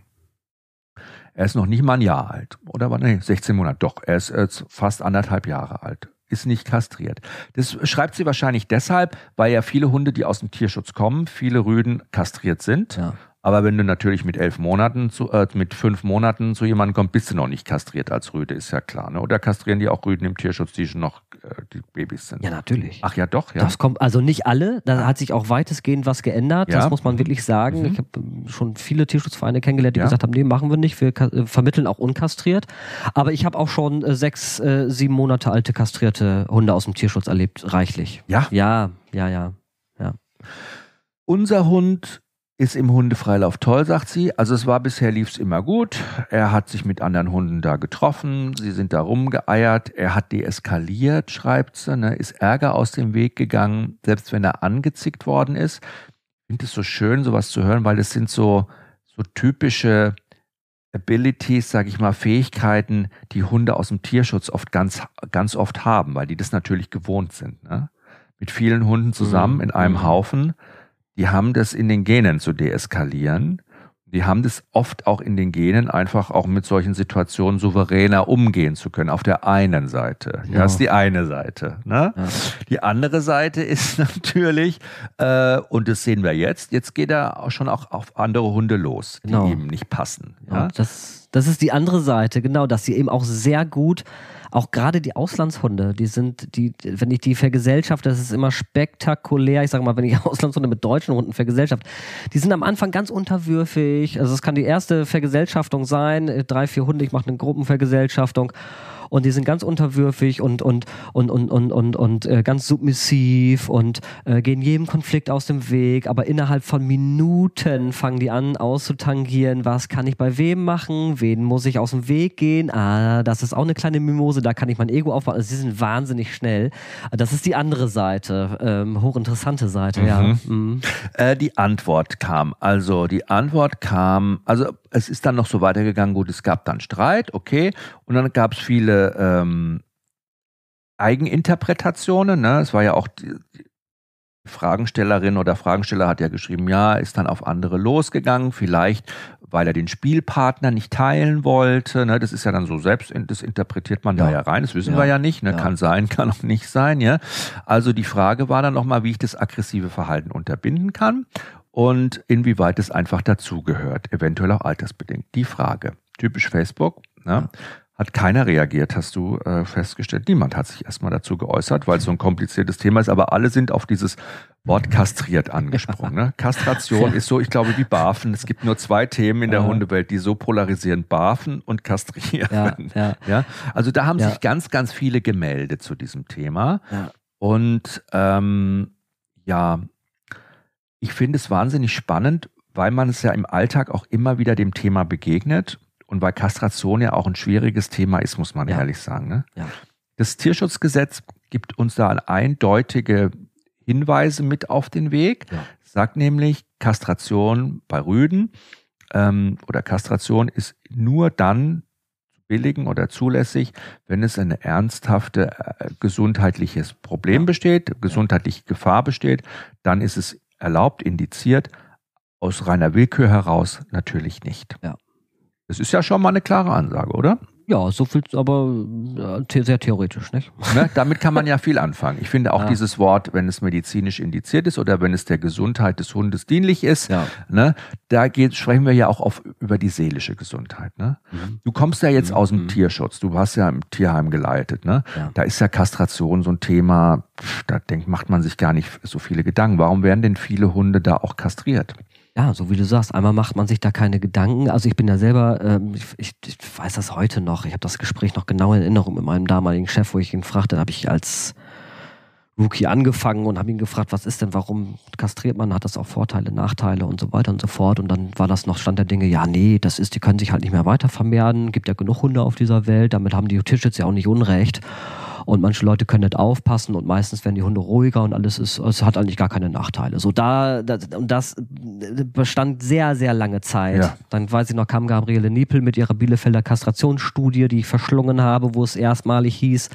Er ist noch nicht mal ein Jahr alt. Oder war, nee, 16 Monate. Doch, er ist jetzt fast anderthalb Jahre alt. Ist nicht kastriert. Das schreibt sie wahrscheinlich deshalb, weil ja viele Hunde, die aus dem Tierschutz kommen, viele Rüden kastriert sind. Ja. Aber wenn du natürlich mit elf Monaten, zu, äh, mit fünf Monaten zu jemandem kommst, bist du noch nicht kastriert als Rüde, ist ja klar. Ne? Oder kastrieren die auch Rüden im Tierschutz, die schon noch äh, die Babys sind? Ja, natürlich. Ach ja, doch, ja. Das kommt, also nicht alle, da hat sich auch weitestgehend was geändert, ja. das muss man wirklich sagen. Mhm. Ich habe ähm, schon viele Tierschutzvereine kennengelernt, die ja. gesagt haben, nee, machen wir nicht, wir äh, vermitteln auch unkastriert. Aber ich habe auch schon äh, sechs, äh, sieben Monate alte kastrierte Hunde aus dem Tierschutz erlebt, reichlich. Ja? Ja, ja, ja, ja. Unser Hund ist im Hundefreilauf toll, sagt sie. Also es war bisher lief es immer gut. Er hat sich mit anderen Hunden da getroffen. Sie sind da rumgeeiert. Er hat deeskaliert, schreibt sie, ne, ist Ärger aus dem Weg gegangen, selbst wenn er angezickt worden ist. Ich finde es so schön, sowas zu hören, weil es sind so, so typische Abilities, sage ich mal, Fähigkeiten, die Hunde aus dem Tierschutz oft ganz, ganz oft haben, weil die das natürlich gewohnt sind. Ne? Mit vielen Hunden zusammen mhm. in einem mhm. Haufen die haben das in den Genen zu deeskalieren. Die haben das oft auch in den Genen, einfach auch mit solchen Situationen souveräner umgehen zu können. Auf der einen Seite. Ja, das ist die eine Seite. Ne? Ja. Die andere Seite ist natürlich, äh, und das sehen wir jetzt, jetzt geht er auch schon auch auf andere Hunde los, die genau. ihm nicht passen. Ja? das, das ist die andere Seite, genau, dass sie eben auch sehr gut auch gerade die Auslandshunde, die sind, die, wenn ich die vergesellschaft, das ist immer spektakulär. Ich sage mal, wenn ich Auslandshunde mit deutschen Hunden vergesellschaft, die sind am Anfang ganz unterwürfig. Also es kann die erste Vergesellschaftung sein, drei, vier Hunde, ich mache eine Gruppenvergesellschaftung und die sind ganz unterwürfig und und und und und und, und äh, ganz submissiv und äh, gehen jedem Konflikt aus dem Weg, aber innerhalb von Minuten fangen die an auszutangieren, was kann ich bei wem machen, wen muss ich aus dem Weg gehen, ah, das ist auch eine kleine Mimose, da kann ich mein Ego aufbauen, also sie sind wahnsinnig schnell. Das ist die andere Seite, ähm, hochinteressante Seite, mhm. ja. Mhm. Äh, die Antwort kam, also die Antwort kam, also es ist dann noch so weitergegangen, gut, es gab dann Streit, okay, und dann gab es viele ähm, Eigeninterpretationen. Ne? Es war ja auch die, die Fragenstellerin oder Fragensteller hat ja geschrieben, ja, ist dann auf andere losgegangen, vielleicht weil er den Spielpartner nicht teilen wollte. Ne? Das ist ja dann so selbst, das interpretiert man ja. da ja rein. Das wissen ja. wir ja nicht. Ne? Ja. Kann sein, kann auch nicht sein. Ja. Also die Frage war dann nochmal, wie ich das aggressive Verhalten unterbinden kann und inwieweit es einfach dazugehört, eventuell auch altersbedingt. Die Frage. Typisch Facebook. Ne? Hat keiner reagiert, hast du äh, festgestellt. Niemand hat sich erstmal dazu geäußert, weil es so ein kompliziertes Thema ist, aber alle sind auf dieses Wort kastriert angesprungen. Ne? Kastration ist so, ich glaube, wie Barfen. Es gibt nur zwei Themen in der ja. Hundewelt, die so polarisieren, Barfen und Kastrieren. Ja, ja. ja? Also da haben sich ganz, ganz viele gemeldet zu diesem Thema. Und ähm, ja, ich finde es wahnsinnig spannend, weil man es ja im Alltag auch immer wieder dem Thema begegnet und weil Kastration ja auch ein schwieriges Thema ist, muss man ja. ehrlich sagen. Ne? Ja. Das Tierschutzgesetz gibt uns da eindeutige Hinweise mit auf den Weg. Ja. Sagt nämlich, Kastration bei Rüden ähm, oder Kastration ist nur dann billigen oder zulässig, wenn es ein ernsthafte äh, gesundheitliches Problem ja. besteht, gesundheitliche Gefahr besteht, dann ist es erlaubt, indiziert, aus reiner Willkür heraus natürlich nicht. Ja. Das ist ja schon mal eine klare Ansage, oder? Ja, so viel, aber äh, sehr theoretisch, nicht? Ne? Damit kann man ja viel anfangen. Ich finde auch ja. dieses Wort, wenn es medizinisch indiziert ist oder wenn es der Gesundheit des Hundes dienlich ist, ja. ne, da geht, sprechen wir ja auch auf, über die seelische Gesundheit. Ne? Mhm. Du kommst ja jetzt mhm. aus dem mhm. Tierschutz, du hast ja im Tierheim geleitet. Ne? Ja. Da ist ja Kastration so ein Thema, da denkt, macht man sich gar nicht so viele Gedanken. Warum werden denn viele Hunde da auch kastriert? Ja, so wie du sagst, einmal macht man sich da keine Gedanken. Also ich bin ja selber, ähm, ich, ich, weiß das heute noch, ich habe das Gespräch noch genau in Erinnerung mit meinem damaligen Chef, wo ich ihn fragte, da habe ich als Rookie angefangen und habe ihn gefragt, was ist denn, warum kastriert man, hat das auch Vorteile, Nachteile und so weiter und so fort. Und dann war das noch Stand der Dinge, ja, nee, das ist, die können sich halt nicht mehr weiter vermehren, gibt ja genug Hunde auf dieser Welt, damit haben die Tischits ja auch nicht Unrecht. Und manche Leute können nicht aufpassen und meistens werden die Hunde ruhiger und alles ist, es hat eigentlich gar keine Nachteile. So da, das, und das bestand sehr, sehr lange Zeit. Ja. Dann weiß ich noch, kam Gabriele Niepel mit ihrer Bielefelder Kastrationsstudie, die ich verschlungen habe, wo es erstmalig hieß,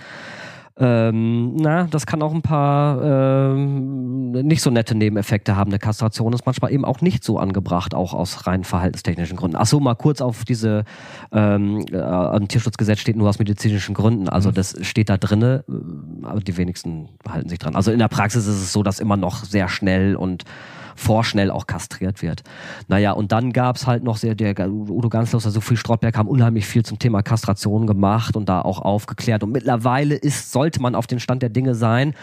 ähm, na, das kann auch ein paar ähm, nicht so nette Nebeneffekte haben. Eine Kastration ist manchmal eben auch nicht so angebracht, auch aus rein verhaltenstechnischen Gründen. Ach so, mal kurz auf diese ähm, äh, im Tierschutzgesetz steht nur aus medizinischen Gründen. Also mhm. das steht da drinne, äh, aber die wenigsten halten sich dran. Also in der Praxis ist es so, dass immer noch sehr schnell und vorschnell auch kastriert wird. Naja, und dann gab es halt noch sehr, der Udo Ganslos, also Sophie Strottberg haben unheimlich viel zum Thema Kastration gemacht und da auch aufgeklärt. Und mittlerweile ist, sollte man auf den Stand der Dinge sein,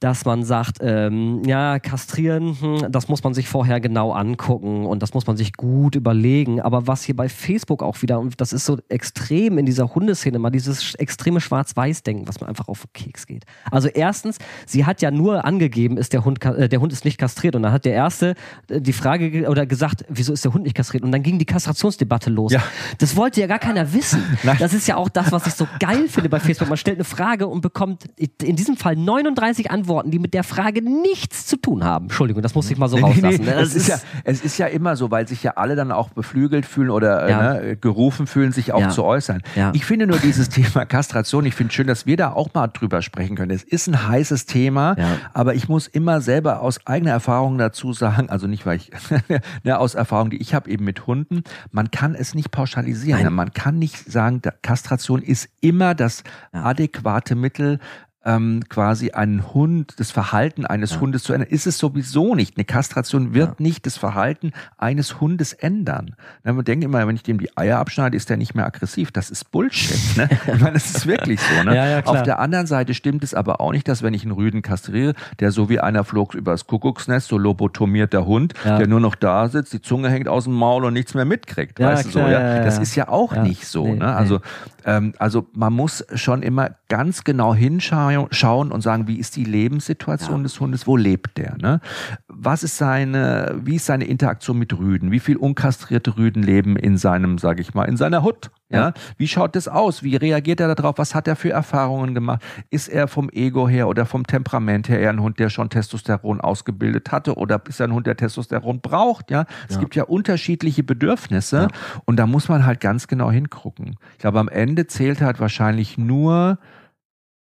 dass man sagt, ähm, ja, kastrieren, hm, das muss man sich vorher genau angucken und das muss man sich gut überlegen. Aber was hier bei Facebook auch wieder, und das ist so extrem in dieser Hundeszene, mal dieses extreme Schwarz-Weiß-Denken, was mir einfach auf den Keks geht. Also erstens, sie hat ja nur angegeben, ist der Hund, äh, der Hund ist nicht kastriert und dann hat der erste äh, die Frage oder gesagt, wieso ist der Hund nicht kastriert? Und dann ging die Kastrationsdebatte los. Ja. Das wollte ja gar keiner wissen. Nein. Das ist ja auch das, was ich so geil finde bei Facebook. Man stellt eine Frage und bekommt in diesem Fall 39 Antworten, die mit der Frage nichts zu tun haben. Entschuldigung, das muss ich mal so nee, rauslassen. Nee, nee. Es, ist ja, es ist ja immer so, weil sich ja alle dann auch beflügelt fühlen oder ja. ne, gerufen fühlen, sich auch ja. zu äußern. Ich finde nur dieses Thema Kastration, ich finde schön, dass wir da auch mal drüber sprechen können. Es ist ein heißes Thema, aber ich muss immer selber aus eigener Erfahrung dazu sagen, also nicht, weil ich, ne, aus Erfahrung, die ich habe eben mit Hunden, man kann es nicht pauschalisieren. Nein. Man kann nicht sagen, Kastration ist immer das adäquate Mittel, ähm, quasi einen Hund, das Verhalten eines ja. Hundes zu ändern, ist es sowieso nicht. Eine Kastration wird ja. nicht das Verhalten eines Hundes ändern. Na, man denkt immer, wenn ich dem die Eier abschneide, ist der nicht mehr aggressiv. Das ist Bullshit. Ne? Ich meine, das ist wirklich so. Ne? Ja, Auf der anderen Seite stimmt es aber auch nicht, dass wenn ich einen Rüden kastriere, der so wie einer flog übers Kuckucksnest, so lobotomierter Hund, der nur noch da sitzt, die Zunge hängt aus dem Maul und nichts mehr mitkriegt. weißt klar, du so? Ja? Das ist ja auch nicht so. Nee, ne? Also. Ähm, also man muss schon immer ganz genau hinschauen, schauen und sagen, wie ist die Lebenssituation ja. des Hundes, wo lebt der? Ne? Was ist seine, wie ist seine Interaktion mit Rüden? Wie viel unkastrierte Rüden leben in seinem, sage ich mal, in seiner Hut? Ja. Wie schaut das aus? Wie reagiert er darauf? Was hat er für Erfahrungen gemacht? Ist er vom Ego her oder vom Temperament her eher ein Hund, der schon Testosteron ausgebildet hatte oder ist er ein Hund, der Testosteron braucht? Ja. Es ja. gibt ja unterschiedliche Bedürfnisse ja. und da muss man halt ganz genau hingucken. Ich glaube, am Ende zählt halt wahrscheinlich nur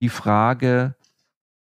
die Frage,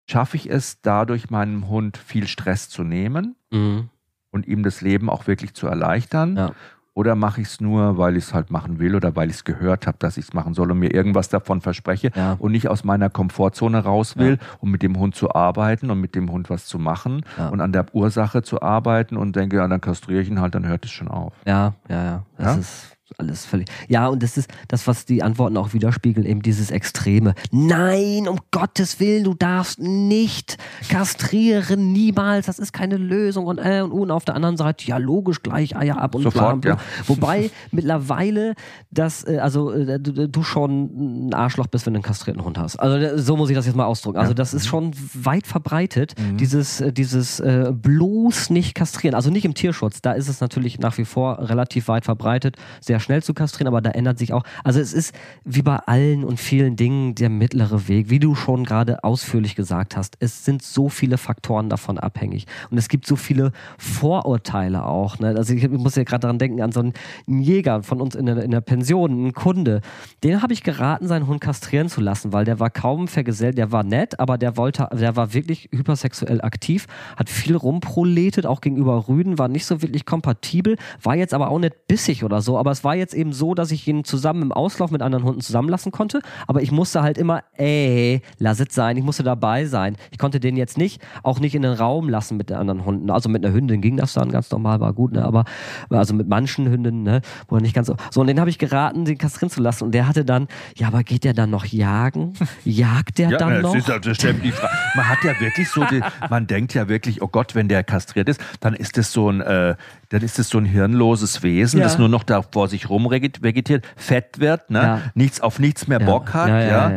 schaffe ich es dadurch meinem Hund viel Stress zu nehmen mhm. und ihm das Leben auch wirklich zu erleichtern? Ja. Oder mache ich es nur, weil ich es halt machen will oder weil ich es gehört habe, dass ich es machen soll und mir irgendwas davon verspreche ja. und nicht aus meiner Komfortzone raus will, ja. um mit dem Hund zu arbeiten und mit dem Hund was zu machen ja. und an der Ursache zu arbeiten und denke, ja, dann kastriere ich ihn halt, dann hört es schon auf. Ja, ja, ja. Das ist alles völlig. Ja, und das ist das, was die Antworten auch widerspiegeln, eben dieses Extreme. Nein, um Gottes Willen, du darfst nicht kastrieren, niemals, das ist keine Lösung und äh und, und auf der anderen Seite, ja, logisch, gleich Eier ab und Sofort, bla, bla. Ja. Wobei mittlerweile das, äh, also äh, du, du, schon ein Arschloch bist, wenn du einen kastrierten Hund hast. Also so muss ich das jetzt mal ausdrücken. Also das ist schon weit verbreitet, mhm. dieses, äh, dieses äh, bloß nicht kastrieren. Also nicht im Tierschutz, da ist es natürlich nach wie vor relativ weit verbreitet, sehr schnell zu kastrieren, aber da ändert sich auch. Also es ist wie bei allen und vielen Dingen der mittlere Weg, wie du schon gerade ausführlich gesagt hast. Es sind so viele Faktoren davon abhängig und es gibt so viele Vorurteile auch. Ne? Also ich muss ja gerade daran denken an so einen Jäger von uns in der, in der Pension, einen Kunde. Den habe ich geraten, seinen Hund kastrieren zu lassen, weil der war kaum vergesellt, der war nett, aber der wollte, der war wirklich hypersexuell aktiv, hat viel rumproletet, auch gegenüber Rüden, war nicht so wirklich kompatibel, war jetzt aber auch nicht bissig oder so, aber es war war jetzt eben so, dass ich ihn zusammen im Auslauf mit anderen Hunden zusammenlassen konnte, aber ich musste halt immer, ey, lass es sein, ich musste dabei sein. Ich konnte den jetzt nicht, auch nicht in den Raum lassen mit den anderen Hunden. Also mit einer Hündin ging das dann ganz normal, war gut, ne? aber also mit manchen Hündinnen, ne, wo er nicht ganz so. So, und den habe ich geraten, den kastrieren zu lassen. Und der hatte dann, ja, aber geht der dann noch jagen? Jagt der ja, dann noch? Ist, das stimmt, die Frage. Man hat ja wirklich so, die, man denkt ja wirklich, oh Gott, wenn der kastriert ist, dann ist das so ein, äh, dann ist es so ein hirnloses Wesen, ja. das nur noch da vor sich rum vegetiert, fett wird, ne? Ja. nichts auf nichts mehr Bock hat. Ja,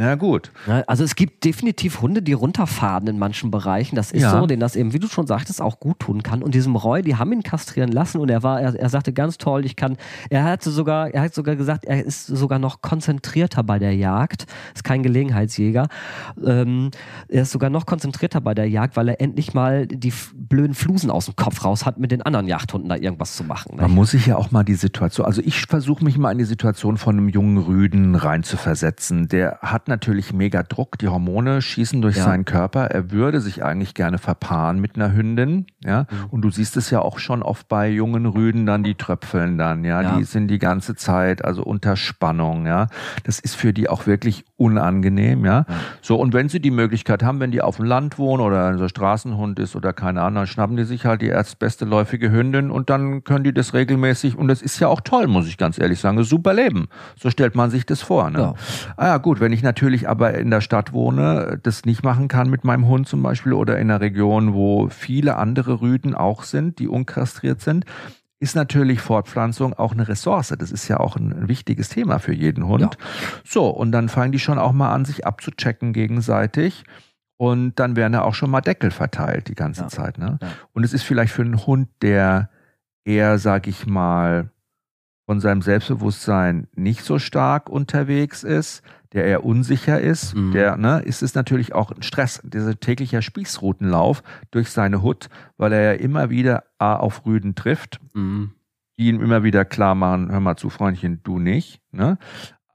ja, ja. ja. gut. Also es gibt definitiv Hunde, die runterfahren in manchen Bereichen. Das ist so, denen das eben, wie du schon sagtest, auch gut tun kann. Und diesem Roy, die haben ihn kastrieren lassen und er war, er, er sagte ganz toll, ich kann, er hatte sogar, er hat sogar gesagt, er ist sogar noch konzentrierter bei der Jagd. Ist kein Gelegenheitsjäger. Ähm, er ist sogar noch konzentrierter bei der Jagd, weil er endlich mal die blöden Flusen aus dem Kopf raus hat mit den anderen Jagd Yachthunden da irgendwas zu machen. Man muss sich ja auch mal die Situation, also ich versuche mich mal in die Situation von einem jungen Rüden reinzuversetzen. Der hat natürlich mega Druck, die Hormone schießen durch Ja. seinen Körper. Er würde sich eigentlich gerne verpaaren mit einer Hündin, ja. Mhm. Und du siehst es ja auch schon oft bei jungen Rüden dann, die tröpfeln dann, ja. Ja. Die sind die ganze Zeit, also unter Spannung, ja. Das ist für die auch wirklich unangenehm, ja. Ja. So, und wenn sie die Möglichkeit haben, wenn die auf dem Land wohnen oder so ein Straßenhund ist oder keine Ahnung, dann schnappen die sich halt die erstbeste läufige Hündin und dann können die das regelmäßig und das ist ja auch toll, muss ich ganz ehrlich sagen. Super Leben. So stellt man sich das vor. Ne? Ah ja, gut, wenn ich natürlich aber in der Stadt wohne, das nicht machen kann mit meinem Hund zum Beispiel oder in einer Region, wo viele andere Rüden auch sind, die unkastriert sind, ist natürlich Fortpflanzung auch eine Ressource. Das ist ja auch ein, wichtiges Thema für jeden Hund. Ja. So, und dann fangen die schon auch mal an, sich abzuchecken gegenseitig. Und dann werden da auch schon mal Deckel verteilt die ganze Ja. Zeit. Ne? Ja. Und es ist vielleicht für einen Hund, der eher, sag ich mal, von seinem Selbstbewusstsein nicht so stark unterwegs ist, der eher unsicher ist, Mhm. der, ne, ist es natürlich auch ein Stress, dieser täglicher Spießrutenlauf durch seine Hut, weil er ja immer wieder A, auf Rüden trifft, Mhm. die ihm immer wieder klar machen, hör mal zu, Freundchen, du nicht, ne?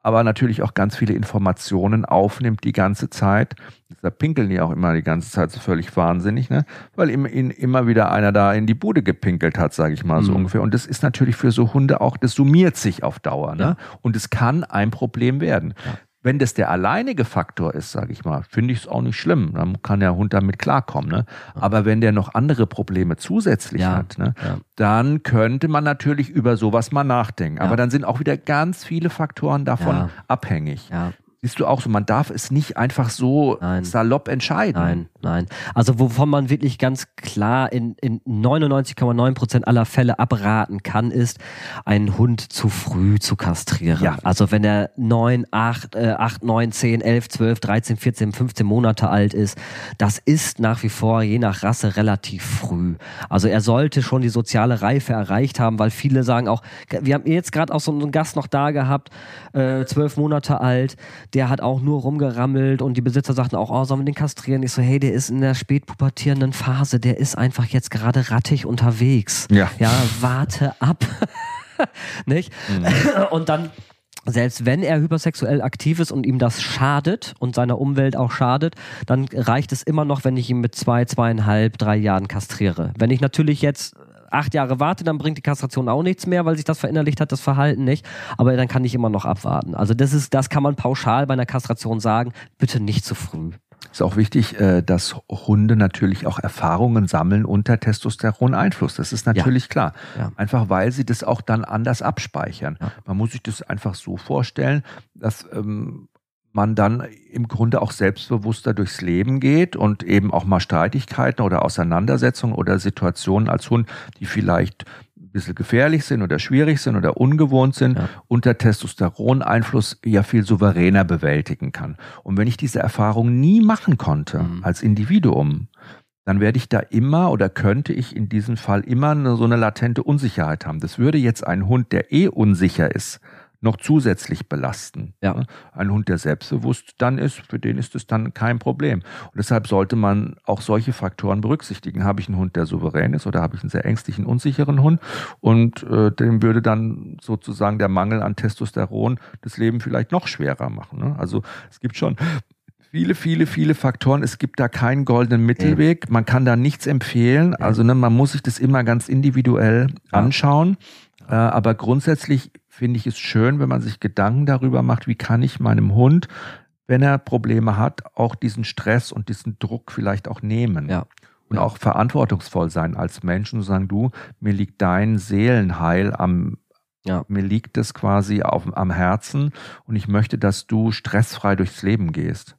Aber natürlich auch ganz viele Informationen aufnimmt die ganze Zeit. Deshalb pinkeln die auch immer die ganze Zeit so völlig wahnsinnig, ne? Weil ihm, ihn immer wieder einer da in die Bude gepinkelt hat, sage ich mal so Mhm. ungefähr. Und das ist natürlich für so Hunde auch, das summiert sich auf Dauer, ne? Ja. Und es kann ein Problem werden. Ja. Wenn das der alleinige Faktor ist, sage ich mal, finde ich es auch nicht schlimm. Dann kann der Hund damit klarkommen. Ne? Aber wenn der noch andere Probleme zusätzlich Ja. hat, ne, Ja. dann könnte man natürlich über sowas mal nachdenken. Ja. Aber dann sind auch wieder ganz viele Faktoren davon abhängig. Siehst du auch so, man darf es nicht einfach so Nein. salopp entscheiden. Nein, nein. Also wovon man wirklich ganz klar in, in 99,9 Prozent aller Fälle abraten kann, ist, einen Hund zu früh zu kastrieren. Ja. Also wenn er 9, 8, äh, 8, 9, 10, 11, 12, 13, 14, 15 Monate alt ist, das ist nach wie vor je nach Rasse relativ früh. Also er sollte schon die soziale Reife erreicht haben, weil viele sagen auch, wir haben jetzt gerade auch so einen Gast noch da gehabt, äh, zwölf Monate alt, der hat auch nur rumgerammelt und die Besitzer sagten auch, oh, sollen wir den kastrieren? Ich so, hey, der ist in der spätpubertierenden Phase, der ist einfach jetzt gerade rattig unterwegs. Ja. Ja, warte ab. Nicht? Mhm. Und dann selbst wenn er hypersexuell aktiv ist und ihm das schadet und seiner Umwelt auch schadet, dann reicht es immer noch, wenn ich ihn mit zwei, zweieinhalb, drei Jahren kastriere. Wenn ich natürlich jetzt acht Jahre warte, dann bringt die Kastration auch nichts mehr, weil sich das verinnerlicht hat, das Verhalten nicht. Aber dann kann ich immer noch abwarten. Also das ist, das kann man pauschal bei einer Kastration sagen. Bitte nicht zu früh. Ist auch wichtig, äh, dass Hunde natürlich auch Erfahrungen sammeln unter Testosteroneinfluss. Das ist natürlich klar. Ja. Einfach weil sie das auch dann anders abspeichern. Ja. Man muss sich das einfach so vorstellen, dass ähm, man dann im Grunde auch selbstbewusster durchs Leben geht und eben auch mal Streitigkeiten oder Auseinandersetzungen oder Situationen als Hund, die vielleicht ein bisschen gefährlich sind oder schwierig sind oder ungewohnt sind, Ja. unter Testosteroneinfluss ja viel souveräner bewältigen kann. Und wenn ich diese Erfahrung nie machen konnte Mhm. als Individuum, dann werde ich da immer oder könnte ich in diesem Fall immer eine, so eine latente Unsicherheit haben. Das würde jetzt ein Hund, der eh unsicher ist, noch zusätzlich belasten. Ja. Ein Hund, der selbstbewusst dann ist, für den ist es dann kein Problem. Und deshalb sollte man auch solche Faktoren berücksichtigen. Habe ich einen Hund, der souverän ist oder habe ich einen sehr ängstlichen, unsicheren Hund? Und äh, dem würde dann sozusagen der Mangel an Testosteron das Leben vielleicht noch schwerer machen. Ne? Also es gibt schon viele, viele, viele Faktoren. Es gibt da keinen goldenen Mittelweg. Man kann da nichts empfehlen. Also ne, man muss sich das immer ganz individuell Ja. anschauen. Äh, aber grundsätzlich finde ich es schön, wenn man sich Gedanken darüber macht, wie kann ich meinem Hund, wenn er Probleme hat, auch diesen Stress und diesen Druck vielleicht auch nehmen. Ja. Und Ja. auch verantwortungsvoll sein als Mensch und sagen, du, mir liegt dein Seelenheil am, Ja. mir liegt es quasi auf, am Herzen und ich möchte, dass du stressfrei durchs Leben gehst.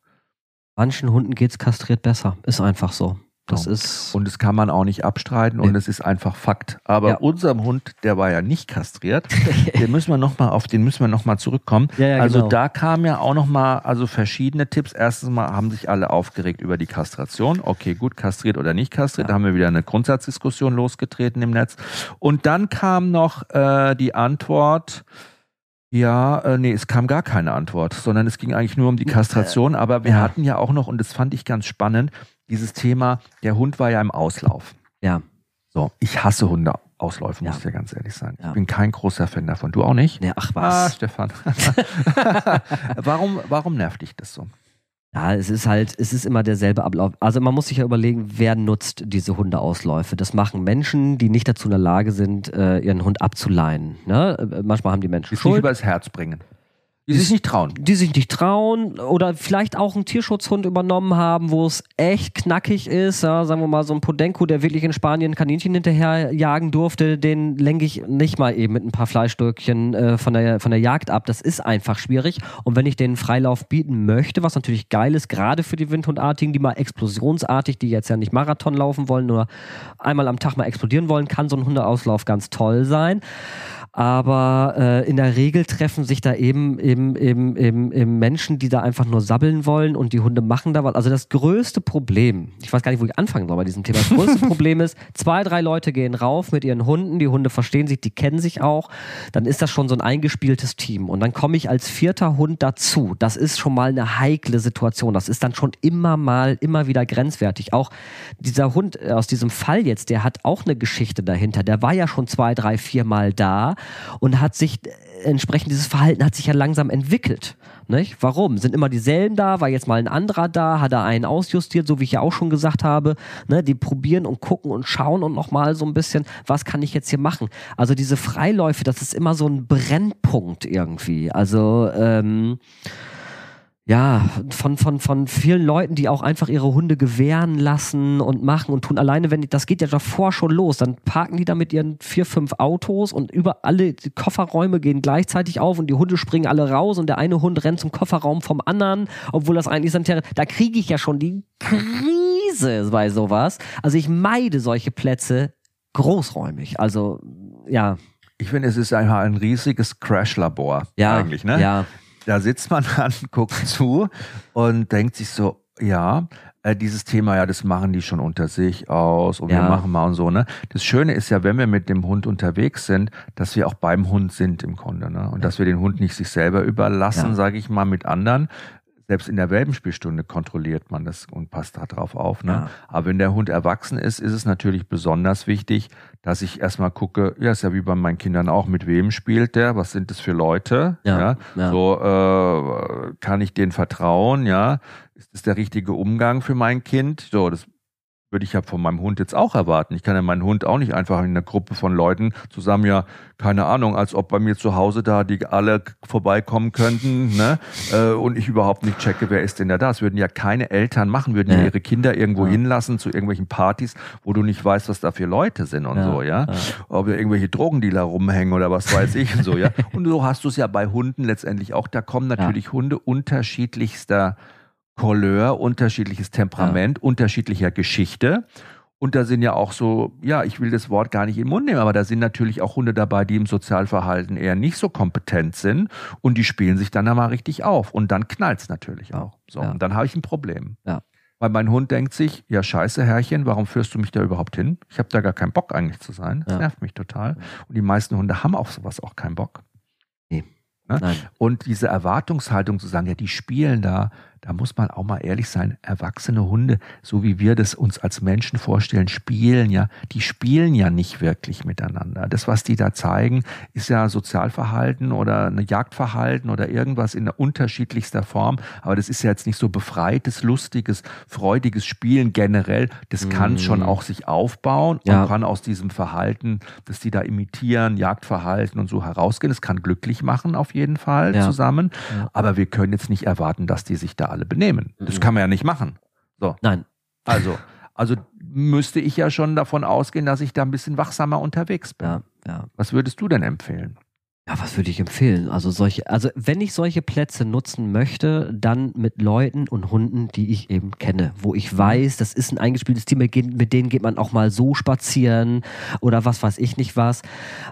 Manchen Hunden geht's kastriert besser. Ist einfach so. Das ist. Und das kann man auch nicht abstreiten und es ist einfach Fakt. Aber Ja. unserem Hund, der war ja nicht kastriert, den müssen wir noch mal auf den müssen wir noch mal zurückkommen. Ja, ja, also genau. da kamen ja auch noch mal also verschiedene Tipps. Erstens mal haben sich alle aufgeregt über die Kastration. Okay, gut, kastriert oder nicht kastriert. Da haben wir wieder eine Grundsatzdiskussion losgetreten im Netz. Und dann kam noch äh, die Antwort. Ja, äh, nee, es kam gar keine Antwort, sondern es ging eigentlich nur um die Kastration. Aber wir hatten ja auch noch, und das fand ich ganz spannend, dieses Thema, der Hund war ja im Auslauf. ja. So, ich hasse Hunde Hundeausläufe, muss Ja. ich ja ganz ehrlich sagen. Ja. Ich bin kein großer Fan davon. Du auch nicht? Nee, ach Ah, was. Stefan. warum, warum nervt dich das so? Ja, es ist halt, es ist immer derselbe Ablauf. Also man muss sich ja überlegen, wer nutzt diese Hundeausläufe. Das machen Menschen, die nicht dazu in der Lage sind, äh, ihren Hund abzuleihen. Ne? Äh, Manchmal haben die Menschen es nicht Schuld. übers Herz bringen. Die Die sich nicht trauen. die sich nicht trauen oder vielleicht auch einen Tierschutzhund übernommen haben, wo es echt knackig ist. Ja, sagen wir mal, so ein Podenco, der wirklich in Spanien Kaninchen hinterher jagen durfte, den lenke ich nicht mal eben mit ein paar Fleischstückchen äh, von, der, von der Jagd ab. Das ist einfach schwierig. Und wenn ich den Freilauf bieten möchte, was natürlich geil ist, gerade für die Windhundartigen, die mal explosionsartig, die jetzt ja nicht Marathon laufen wollen, nur einmal am Tag mal explodieren wollen, kann so ein Hundeauslauf ganz toll sein. Aber äh, in der Regel treffen sich da eben, eben, eben, eben, eben Menschen, die da einfach nur sabbeln wollen und die Hunde machen da was. Also das größte Problem, ich weiß gar nicht, wo ich anfangen soll bei diesem Thema. Das größte Problem ist, zwei, drei Leute gehen rauf mit ihren Hunden, die Hunde verstehen sich, die kennen sich auch. Dann ist das schon so ein eingespieltes Team. Und dann komme ich als vierter Hund dazu. Das ist schon mal eine heikle Situation. Das ist dann schon immer mal, immer wieder grenzwertig. Auch dieser Hund äh, aus diesem Fall jetzt, der hat auch eine Geschichte dahinter. Der war ja schon zwei, drei, vier Mal da und hat sich äh, entsprechend dieses Verhalten hat sich ja langsam entwickelt. Nicht? Warum? Sind immer dieselben da? War jetzt mal ein anderer da? Hat er einen ausjustiert, so wie ich ja auch schon gesagt habe? Ne? Die probieren und gucken und schauen und nochmal so ein bisschen, was kann ich jetzt hier machen? Also diese Freiläufe, das ist immer so ein Brennpunkt irgendwie. Also ähm, ja, von, von, von vielen Leuten, die auch einfach ihre Hunde gewähren lassen und machen und tun. Alleine, wenn die, das geht ja davor schon los, dann parken die da mit ihren vier, fünf Autos und über alle die Kofferräume gehen gleichzeitig auf und die Hunde springen alle raus und der eine Hund rennt zum Kofferraum vom anderen, obwohl das eigentlich sanitäre, da kriege ich ja schon die Krise bei sowas. Also ich meide solche Plätze großräumig. Also, ja. Ich finde, es ist einfach ein riesiges Crash-Labor. Ja, Eigentlich, ne? ja. Da sitzt man dann, guckt zu und denkt sich so, ja, äh, dieses Thema, ja, das machen die schon unter sich aus und wir Ja. machen mal und so, ne? Das Schöne ist ja, wenn wir mit dem Hund unterwegs sind, dass wir auch beim Hund sind im Grunde, ne? Und dass wir den Hund nicht sich selber überlassen, Ja. sage ich mal, mit anderen. Selbst in der Welpenspielstunde kontrolliert man das und passt da drauf auf. Ne? Ja. Aber wenn der Hund erwachsen ist, ist es natürlich besonders wichtig, dass ich erstmal gucke, ja, ist ja wie bei meinen Kindern auch, mit wem spielt der, was sind das für Leute, Ja, ja, ja. so äh, kann ich denen vertrauen, ja, ist das der richtige Umgang für mein Kind, so, das würde ich ja von meinem Hund jetzt auch erwarten. Ich kann ja meinen Hund auch nicht einfach in einer Gruppe von Leuten zusammen, ja, keine Ahnung, als ob bei mir zu Hause da die alle vorbeikommen könnten, ne? Äh, und ich überhaupt nicht checke, wer ist denn da da. Das würden ja keine Eltern machen, würden ja, Ja. ihre Kinder irgendwo Ja. hinlassen zu irgendwelchen Partys, wo du nicht weißt, was da für Leute sind und Ja, so, ja. ja. Ob da irgendwelche Drogendealer rumhängen oder was weiß ich und so, ja. Und so hast du es ja bei Hunden letztendlich auch. Da kommen natürlich Hunde unterschiedlichster Couleur, unterschiedliches Temperament, unterschiedlicher Geschichte. Und da sind ja auch so, ja, ich will das Wort gar nicht in den Mund nehmen, aber da sind natürlich auch Hunde dabei, die im Sozialverhalten eher nicht so kompetent sind und die spielen sich dann da mal richtig auf. Und dann knallt's natürlich Ja, auch. So, ja. und dann habe ich ein Problem. Ja. Weil mein Hund denkt sich, ja scheiße, Herrchen, warum führst du mich da überhaupt hin? Ich habe da gar keinen Bock eigentlich zu sein. Das Ja. nervt mich total. Und die meisten Hunde haben auf sowas auch keinen Bock. Nee. Ne? Nein. Und diese Erwartungshaltung zu sagen, ja, die spielen da, da muss man auch mal ehrlich sein, erwachsene Hunde, so wie wir das uns als Menschen vorstellen, spielen ja, die spielen ja nicht wirklich miteinander. Das, was die da zeigen, ist ja Sozialverhalten oder ein Jagdverhalten oder irgendwas in unterschiedlichster Form. Aber das ist ja jetzt nicht so befreites, lustiges, freudiges Spielen generell. Das kann Mm. schon auch sich aufbauen Ja. und kann aus diesem Verhalten, das die da imitieren, Jagdverhalten und so herausgehen. Das kann glücklich machen auf jeden Fall Ja. zusammen. Ja. Aber wir können jetzt nicht erwarten, dass die sich da alle benehmen. Das Mhm. kann man ja nicht machen. So, Nein. also, also müsste ich ja schon davon ausgehen, dass ich da ein bisschen wachsamer unterwegs bin. Ja, ja. Was würdest du denn empfehlen? Ja, was würde ich empfehlen? Also solche, also wenn ich solche Plätze nutzen möchte, dann mit Leuten und Hunden, die ich eben kenne, wo ich weiß, das ist ein eingespieltes Team, mit denen- mit denen geht man auch mal so spazieren oder was weiß ich nicht was.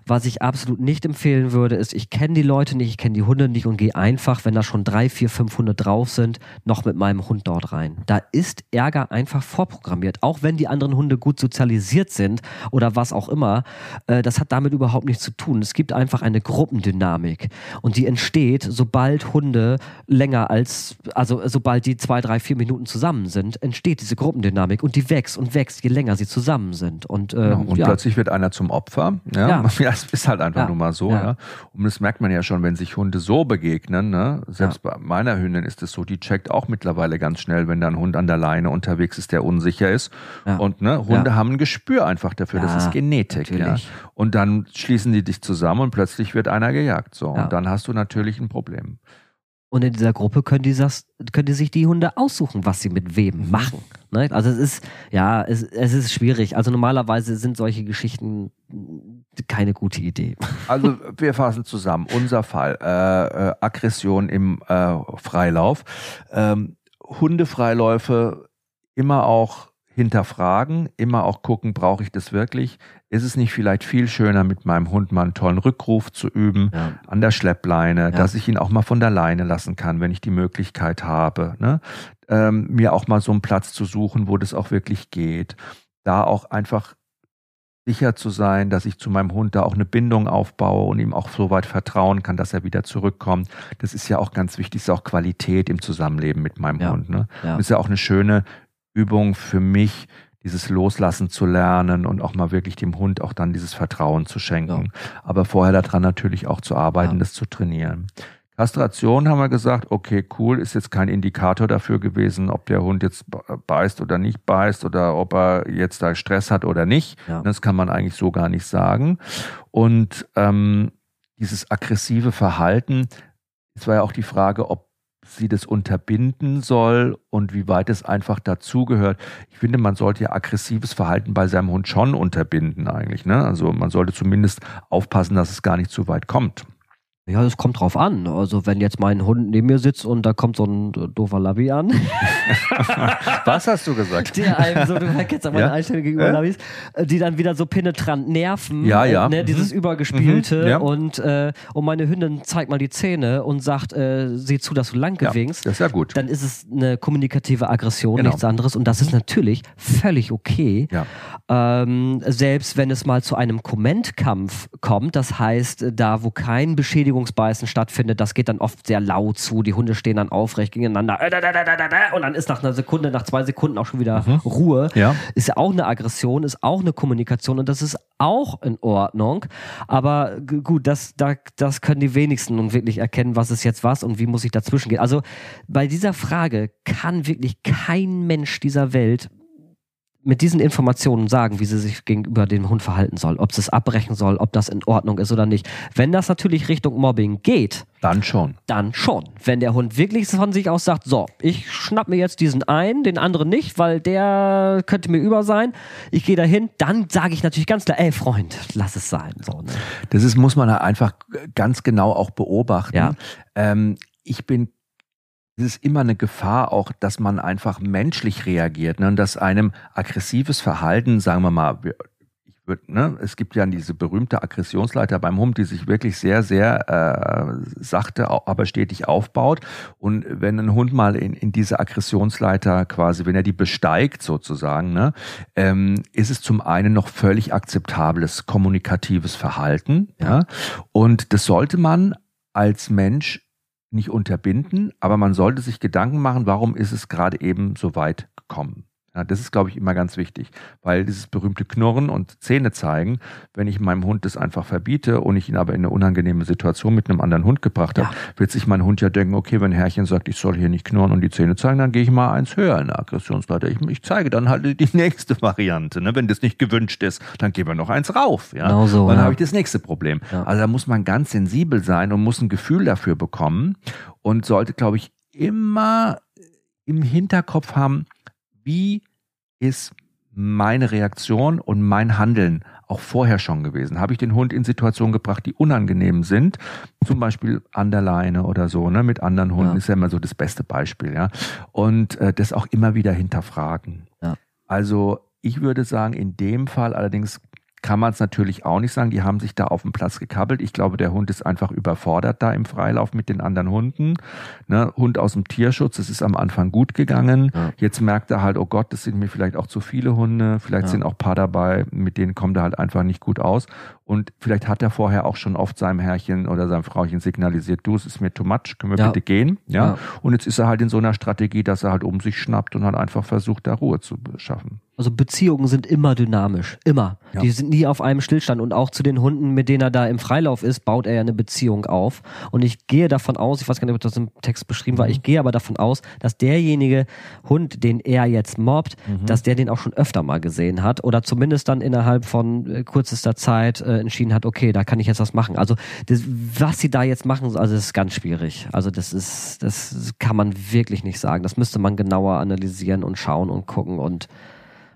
Was ich absolut nicht empfehlen würde, ist, ich kenne die Leute nicht, ich kenne die Hunde nicht und gehe einfach, wenn da schon drei, vier, fünf Hunde drauf sind, noch mit meinem Hund dort rein. Da ist Ärger einfach vorprogrammiert, auch wenn die anderen Hunde gut sozialisiert sind oder was auch immer. Äh, das hat damit überhaupt nichts zu tun. Es gibt einfach eine Gruppe Gruppendynamik. Und die entsteht, sobald Hunde länger als, also sobald die zwei, drei, vier Minuten zusammen sind, entsteht diese Gruppendynamik und die wächst und wächst, je länger sie zusammen sind. Und, äh, und ja. plötzlich wird einer zum Opfer. Ja, ja. ja es ist halt einfach Ja. nur mal so. Ja. Ja. Und das merkt man ja schon, wenn sich Hunde so begegnen. Ne? Selbst bei meiner Hündin ist es so, die checkt auch mittlerweile ganz schnell, wenn da ein Hund an der Leine unterwegs ist, der unsicher ist. Ja. Und ne, Hunde haben ein Gespür einfach dafür. das Ja, ist Genetik. Ja. Und dann schließen die dich zusammen und plötzlich wird einer gejagt. So. Ja. Und dann hast du natürlich ein Problem. Und in dieser Gruppe können die, das, können die sich die Hunde aussuchen, was sie mit Mhm. wem machen. Ne? Also es ist, ja, es, es ist schwierig. Also normalerweise sind solche Geschichten keine gute Idee. Also wir fassen zusammen. Unser Fall, äh, äh, Aggression im äh, Freilauf. Ähm, Hundefreiläufe immer auch hinterfragen, immer auch gucken, brauche ich das wirklich? Ist es nicht vielleicht viel schöner, mit meinem Hund mal einen tollen Rückruf zu üben, Ja. an der Schleppleine, dass ich ihn auch mal von der Leine lassen kann, wenn ich die Möglichkeit habe. Ne? Ähm, mir auch mal so einen Platz zu suchen, wo das auch wirklich geht. Da auch einfach sicher zu sein, dass ich zu meinem Hund da auch eine Bindung aufbaue und ihm auch so weit vertrauen kann, dass er wieder zurückkommt. Das ist ja auch ganz wichtig, ist auch Qualität im Zusammenleben mit meinem Ja. Hund. Ne? Ja. Und ist ja auch eine schöne Übung für mich, dieses Loslassen zu lernen und auch mal wirklich dem Hund auch dann dieses Vertrauen zu schenken. Aber vorher daran natürlich auch zu arbeiten, Ja. das zu trainieren. Kastration haben wir gesagt, okay, cool, ist jetzt kein Indikator dafür gewesen, ob der Hund jetzt beißt oder nicht beißt oder ob er jetzt da Stress hat oder nicht. Ja. Das kann man eigentlich so gar nicht sagen. Und ähm, dieses aggressive Verhalten, es war ja auch die Frage, ob sie das unterbinden soll und wie weit es einfach dazugehört. Ich finde, man sollte ja aggressives Verhalten bei seinem Hund schon unterbinden eigentlich. Ne? Also man sollte zumindest aufpassen, dass es gar nicht zu weit kommt. Ja, das kommt drauf an. Also wenn jetzt mein Hund neben mir sitzt und da kommt so ein äh, doofer Labby an, Was hast du gesagt? der einem so, du kennst ja meine Ja. Einstellung gegenüber Ja. Äh, die dann wieder so penetrant nerven. Ja, ja. Äh, ne, Mhm. Dieses Übergespielte Mhm, ja. und, äh, und meine Hündin zeigt mal die Zähne und sagt, äh, sieh zu, dass du lang Ja, gewinkst. das ist ja gut. dann ist es eine kommunikative Aggression, Genau. nichts anderes. Und das ist natürlich völlig okay. Ja. Ähm, selbst wenn es mal zu einem Kommentkampf kommt, das heißt, da wo kein Beschädigungsbeißen stattfindet, das geht dann oft sehr laut zu. Die Hunde stehen dann aufrecht gegeneinander. Äh. Und dann ist nach einer Sekunde, nach zwei Sekunden auch schon wieder Ruhe. Mhm. Ja. Ist ja auch eine Aggression, ist auch eine Kommunikation und das ist auch in Ordnung. Aber gut, das, da, das können die wenigsten nun wirklich erkennen, was ist jetzt was und wie muss ich dazwischen gehen. Also bei dieser Frage kann wirklich kein Mensch dieser Welt mit diesen Informationen sagen, wie sie sich gegenüber dem Hund verhalten soll, ob sie es abbrechen soll, ob das in Ordnung ist oder nicht. Wenn das natürlich Richtung Mobbing geht, Dann schon. dann schon. Wenn der Hund wirklich von sich aus sagt, so, ich schnapp mir jetzt diesen ein, den anderen nicht, weil der könnte mir über sein, ich gehe dahin, dann sage ich natürlich ganz klar, ey Freund, lass es sein. So, ne? Das ist, muss man einfach ganz genau auch beobachten. Ja. Ähm, ich bin, es ist immer eine Gefahr auch, dass man einfach menschlich reagiert ne? und dass einem aggressives Verhalten, sagen wir mal, ich würd, ne, es gibt ja diese berühmte Aggressionsleiter beim Hund, die sich wirklich sehr, sehr äh, sachte, aber stetig aufbaut. Und wenn ein Hund mal in, in diese Aggressionsleiter quasi, wenn er die besteigt sozusagen, ne, ähm, ist es zum einen noch völlig akzeptables kommunikatives Verhalten. Ja. Und das sollte man als Mensch nicht unterbinden, aber man sollte sich Gedanken machen, warum ist es gerade eben so weit gekommen. Ja, das ist, glaube ich, immer ganz wichtig, weil dieses berühmte Knurren und Zähne zeigen, wenn ich meinem Hund das einfach verbiete und ich ihn aber in eine unangenehme Situation mit einem anderen Hund gebracht habe, wird sich mein Hund ja denken, okay, wenn Herrchen sagt, ich soll hier nicht knurren und die Zähne zeigen, dann gehe ich mal eins höher in der Aggressionsleiter. Ich, ich zeige dann halt die nächste Variante. Ne? Wenn das nicht gewünscht ist, dann gehen wir noch eins rauf. Ja? Genau so, dann ja. habe ich das nächste Problem. Ja. Also da muss man ganz sensibel sein und muss ein Gefühl dafür bekommen und sollte, glaube ich, immer im Hinterkopf haben, wie ist meine Reaktion und mein Handeln auch vorher schon gewesen? Habe ich den Hund in Situationen gebracht, die unangenehm sind? Zum Beispiel an der Leine oder so, ne? Mit anderen Hunden Ja. ist ja immer so das beste Beispiel, ja. Und äh, das auch immer wieder hinterfragen. Ja. Also ich würde sagen, in dem Fall allerdings kann man es natürlich auch nicht sagen. Die haben sich da auf den Platz gekabbelt. Ich glaube, der Hund ist einfach überfordert da im Freilauf mit den anderen Hunden. Ne? Hund aus dem Tierschutz, das ist am Anfang gut gegangen. Ja. Jetzt merkt er halt, oh Gott, das sind mir vielleicht auch zu viele Hunde. Vielleicht ja. sind auch ein paar dabei, mit denen kommt er halt einfach nicht gut aus. Und vielleicht hat er vorher auch schon oft seinem Herrchen oder seinem Frauchen signalisiert, du, es ist mir too much, können wir ja. bitte gehen? Ja? ja. Und jetzt ist er halt in so einer Strategie, dass er halt um sich schnappt und halt einfach versucht, da Ruhe zu schaffen. Also Beziehungen sind immer dynamisch, immer. Ja. Die sind nie auf einem Stillstand und auch zu den Hunden, mit denen er da im Freilauf ist, baut er ja eine Beziehung auf. Und ich gehe davon aus, ich weiß gar nicht, ob das im Text beschrieben war, mhm. ich gehe aber davon aus, dass derjenige Hund, den er jetzt mobbt, mhm. dass der den auch schon öfter mal gesehen hat oder zumindest dann innerhalb von äh, kürzester Zeit äh, entschieden hat, okay, da kann ich jetzt was machen. Also das, was sie da jetzt machen, also das ist ganz schwierig. Also das ist, das kann man wirklich nicht sagen. Das müsste man genauer analysieren und schauen und gucken und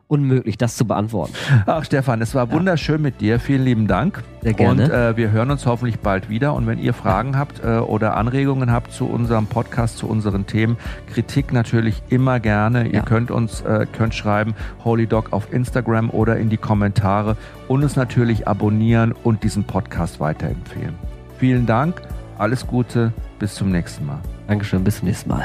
unmöglich, das zu beantworten. Ach, Stefan, es war wunderschön ja. mit dir. Vielen lieben Dank. Sehr gerne. Und äh, wir hören uns hoffentlich bald wieder. Und wenn ihr Fragen habt äh, oder Anregungen habt zu unserem Podcast, zu unseren Themen, Kritik natürlich immer gerne. Ja. Ihr könnt uns äh, könnt schreiben, Holy Dog auf Instagram oder in die Kommentare und uns natürlich abonnieren und diesen Podcast weiterempfehlen. Vielen Dank, alles Gute, bis zum nächsten Mal. Dankeschön, bis zum nächsten Mal.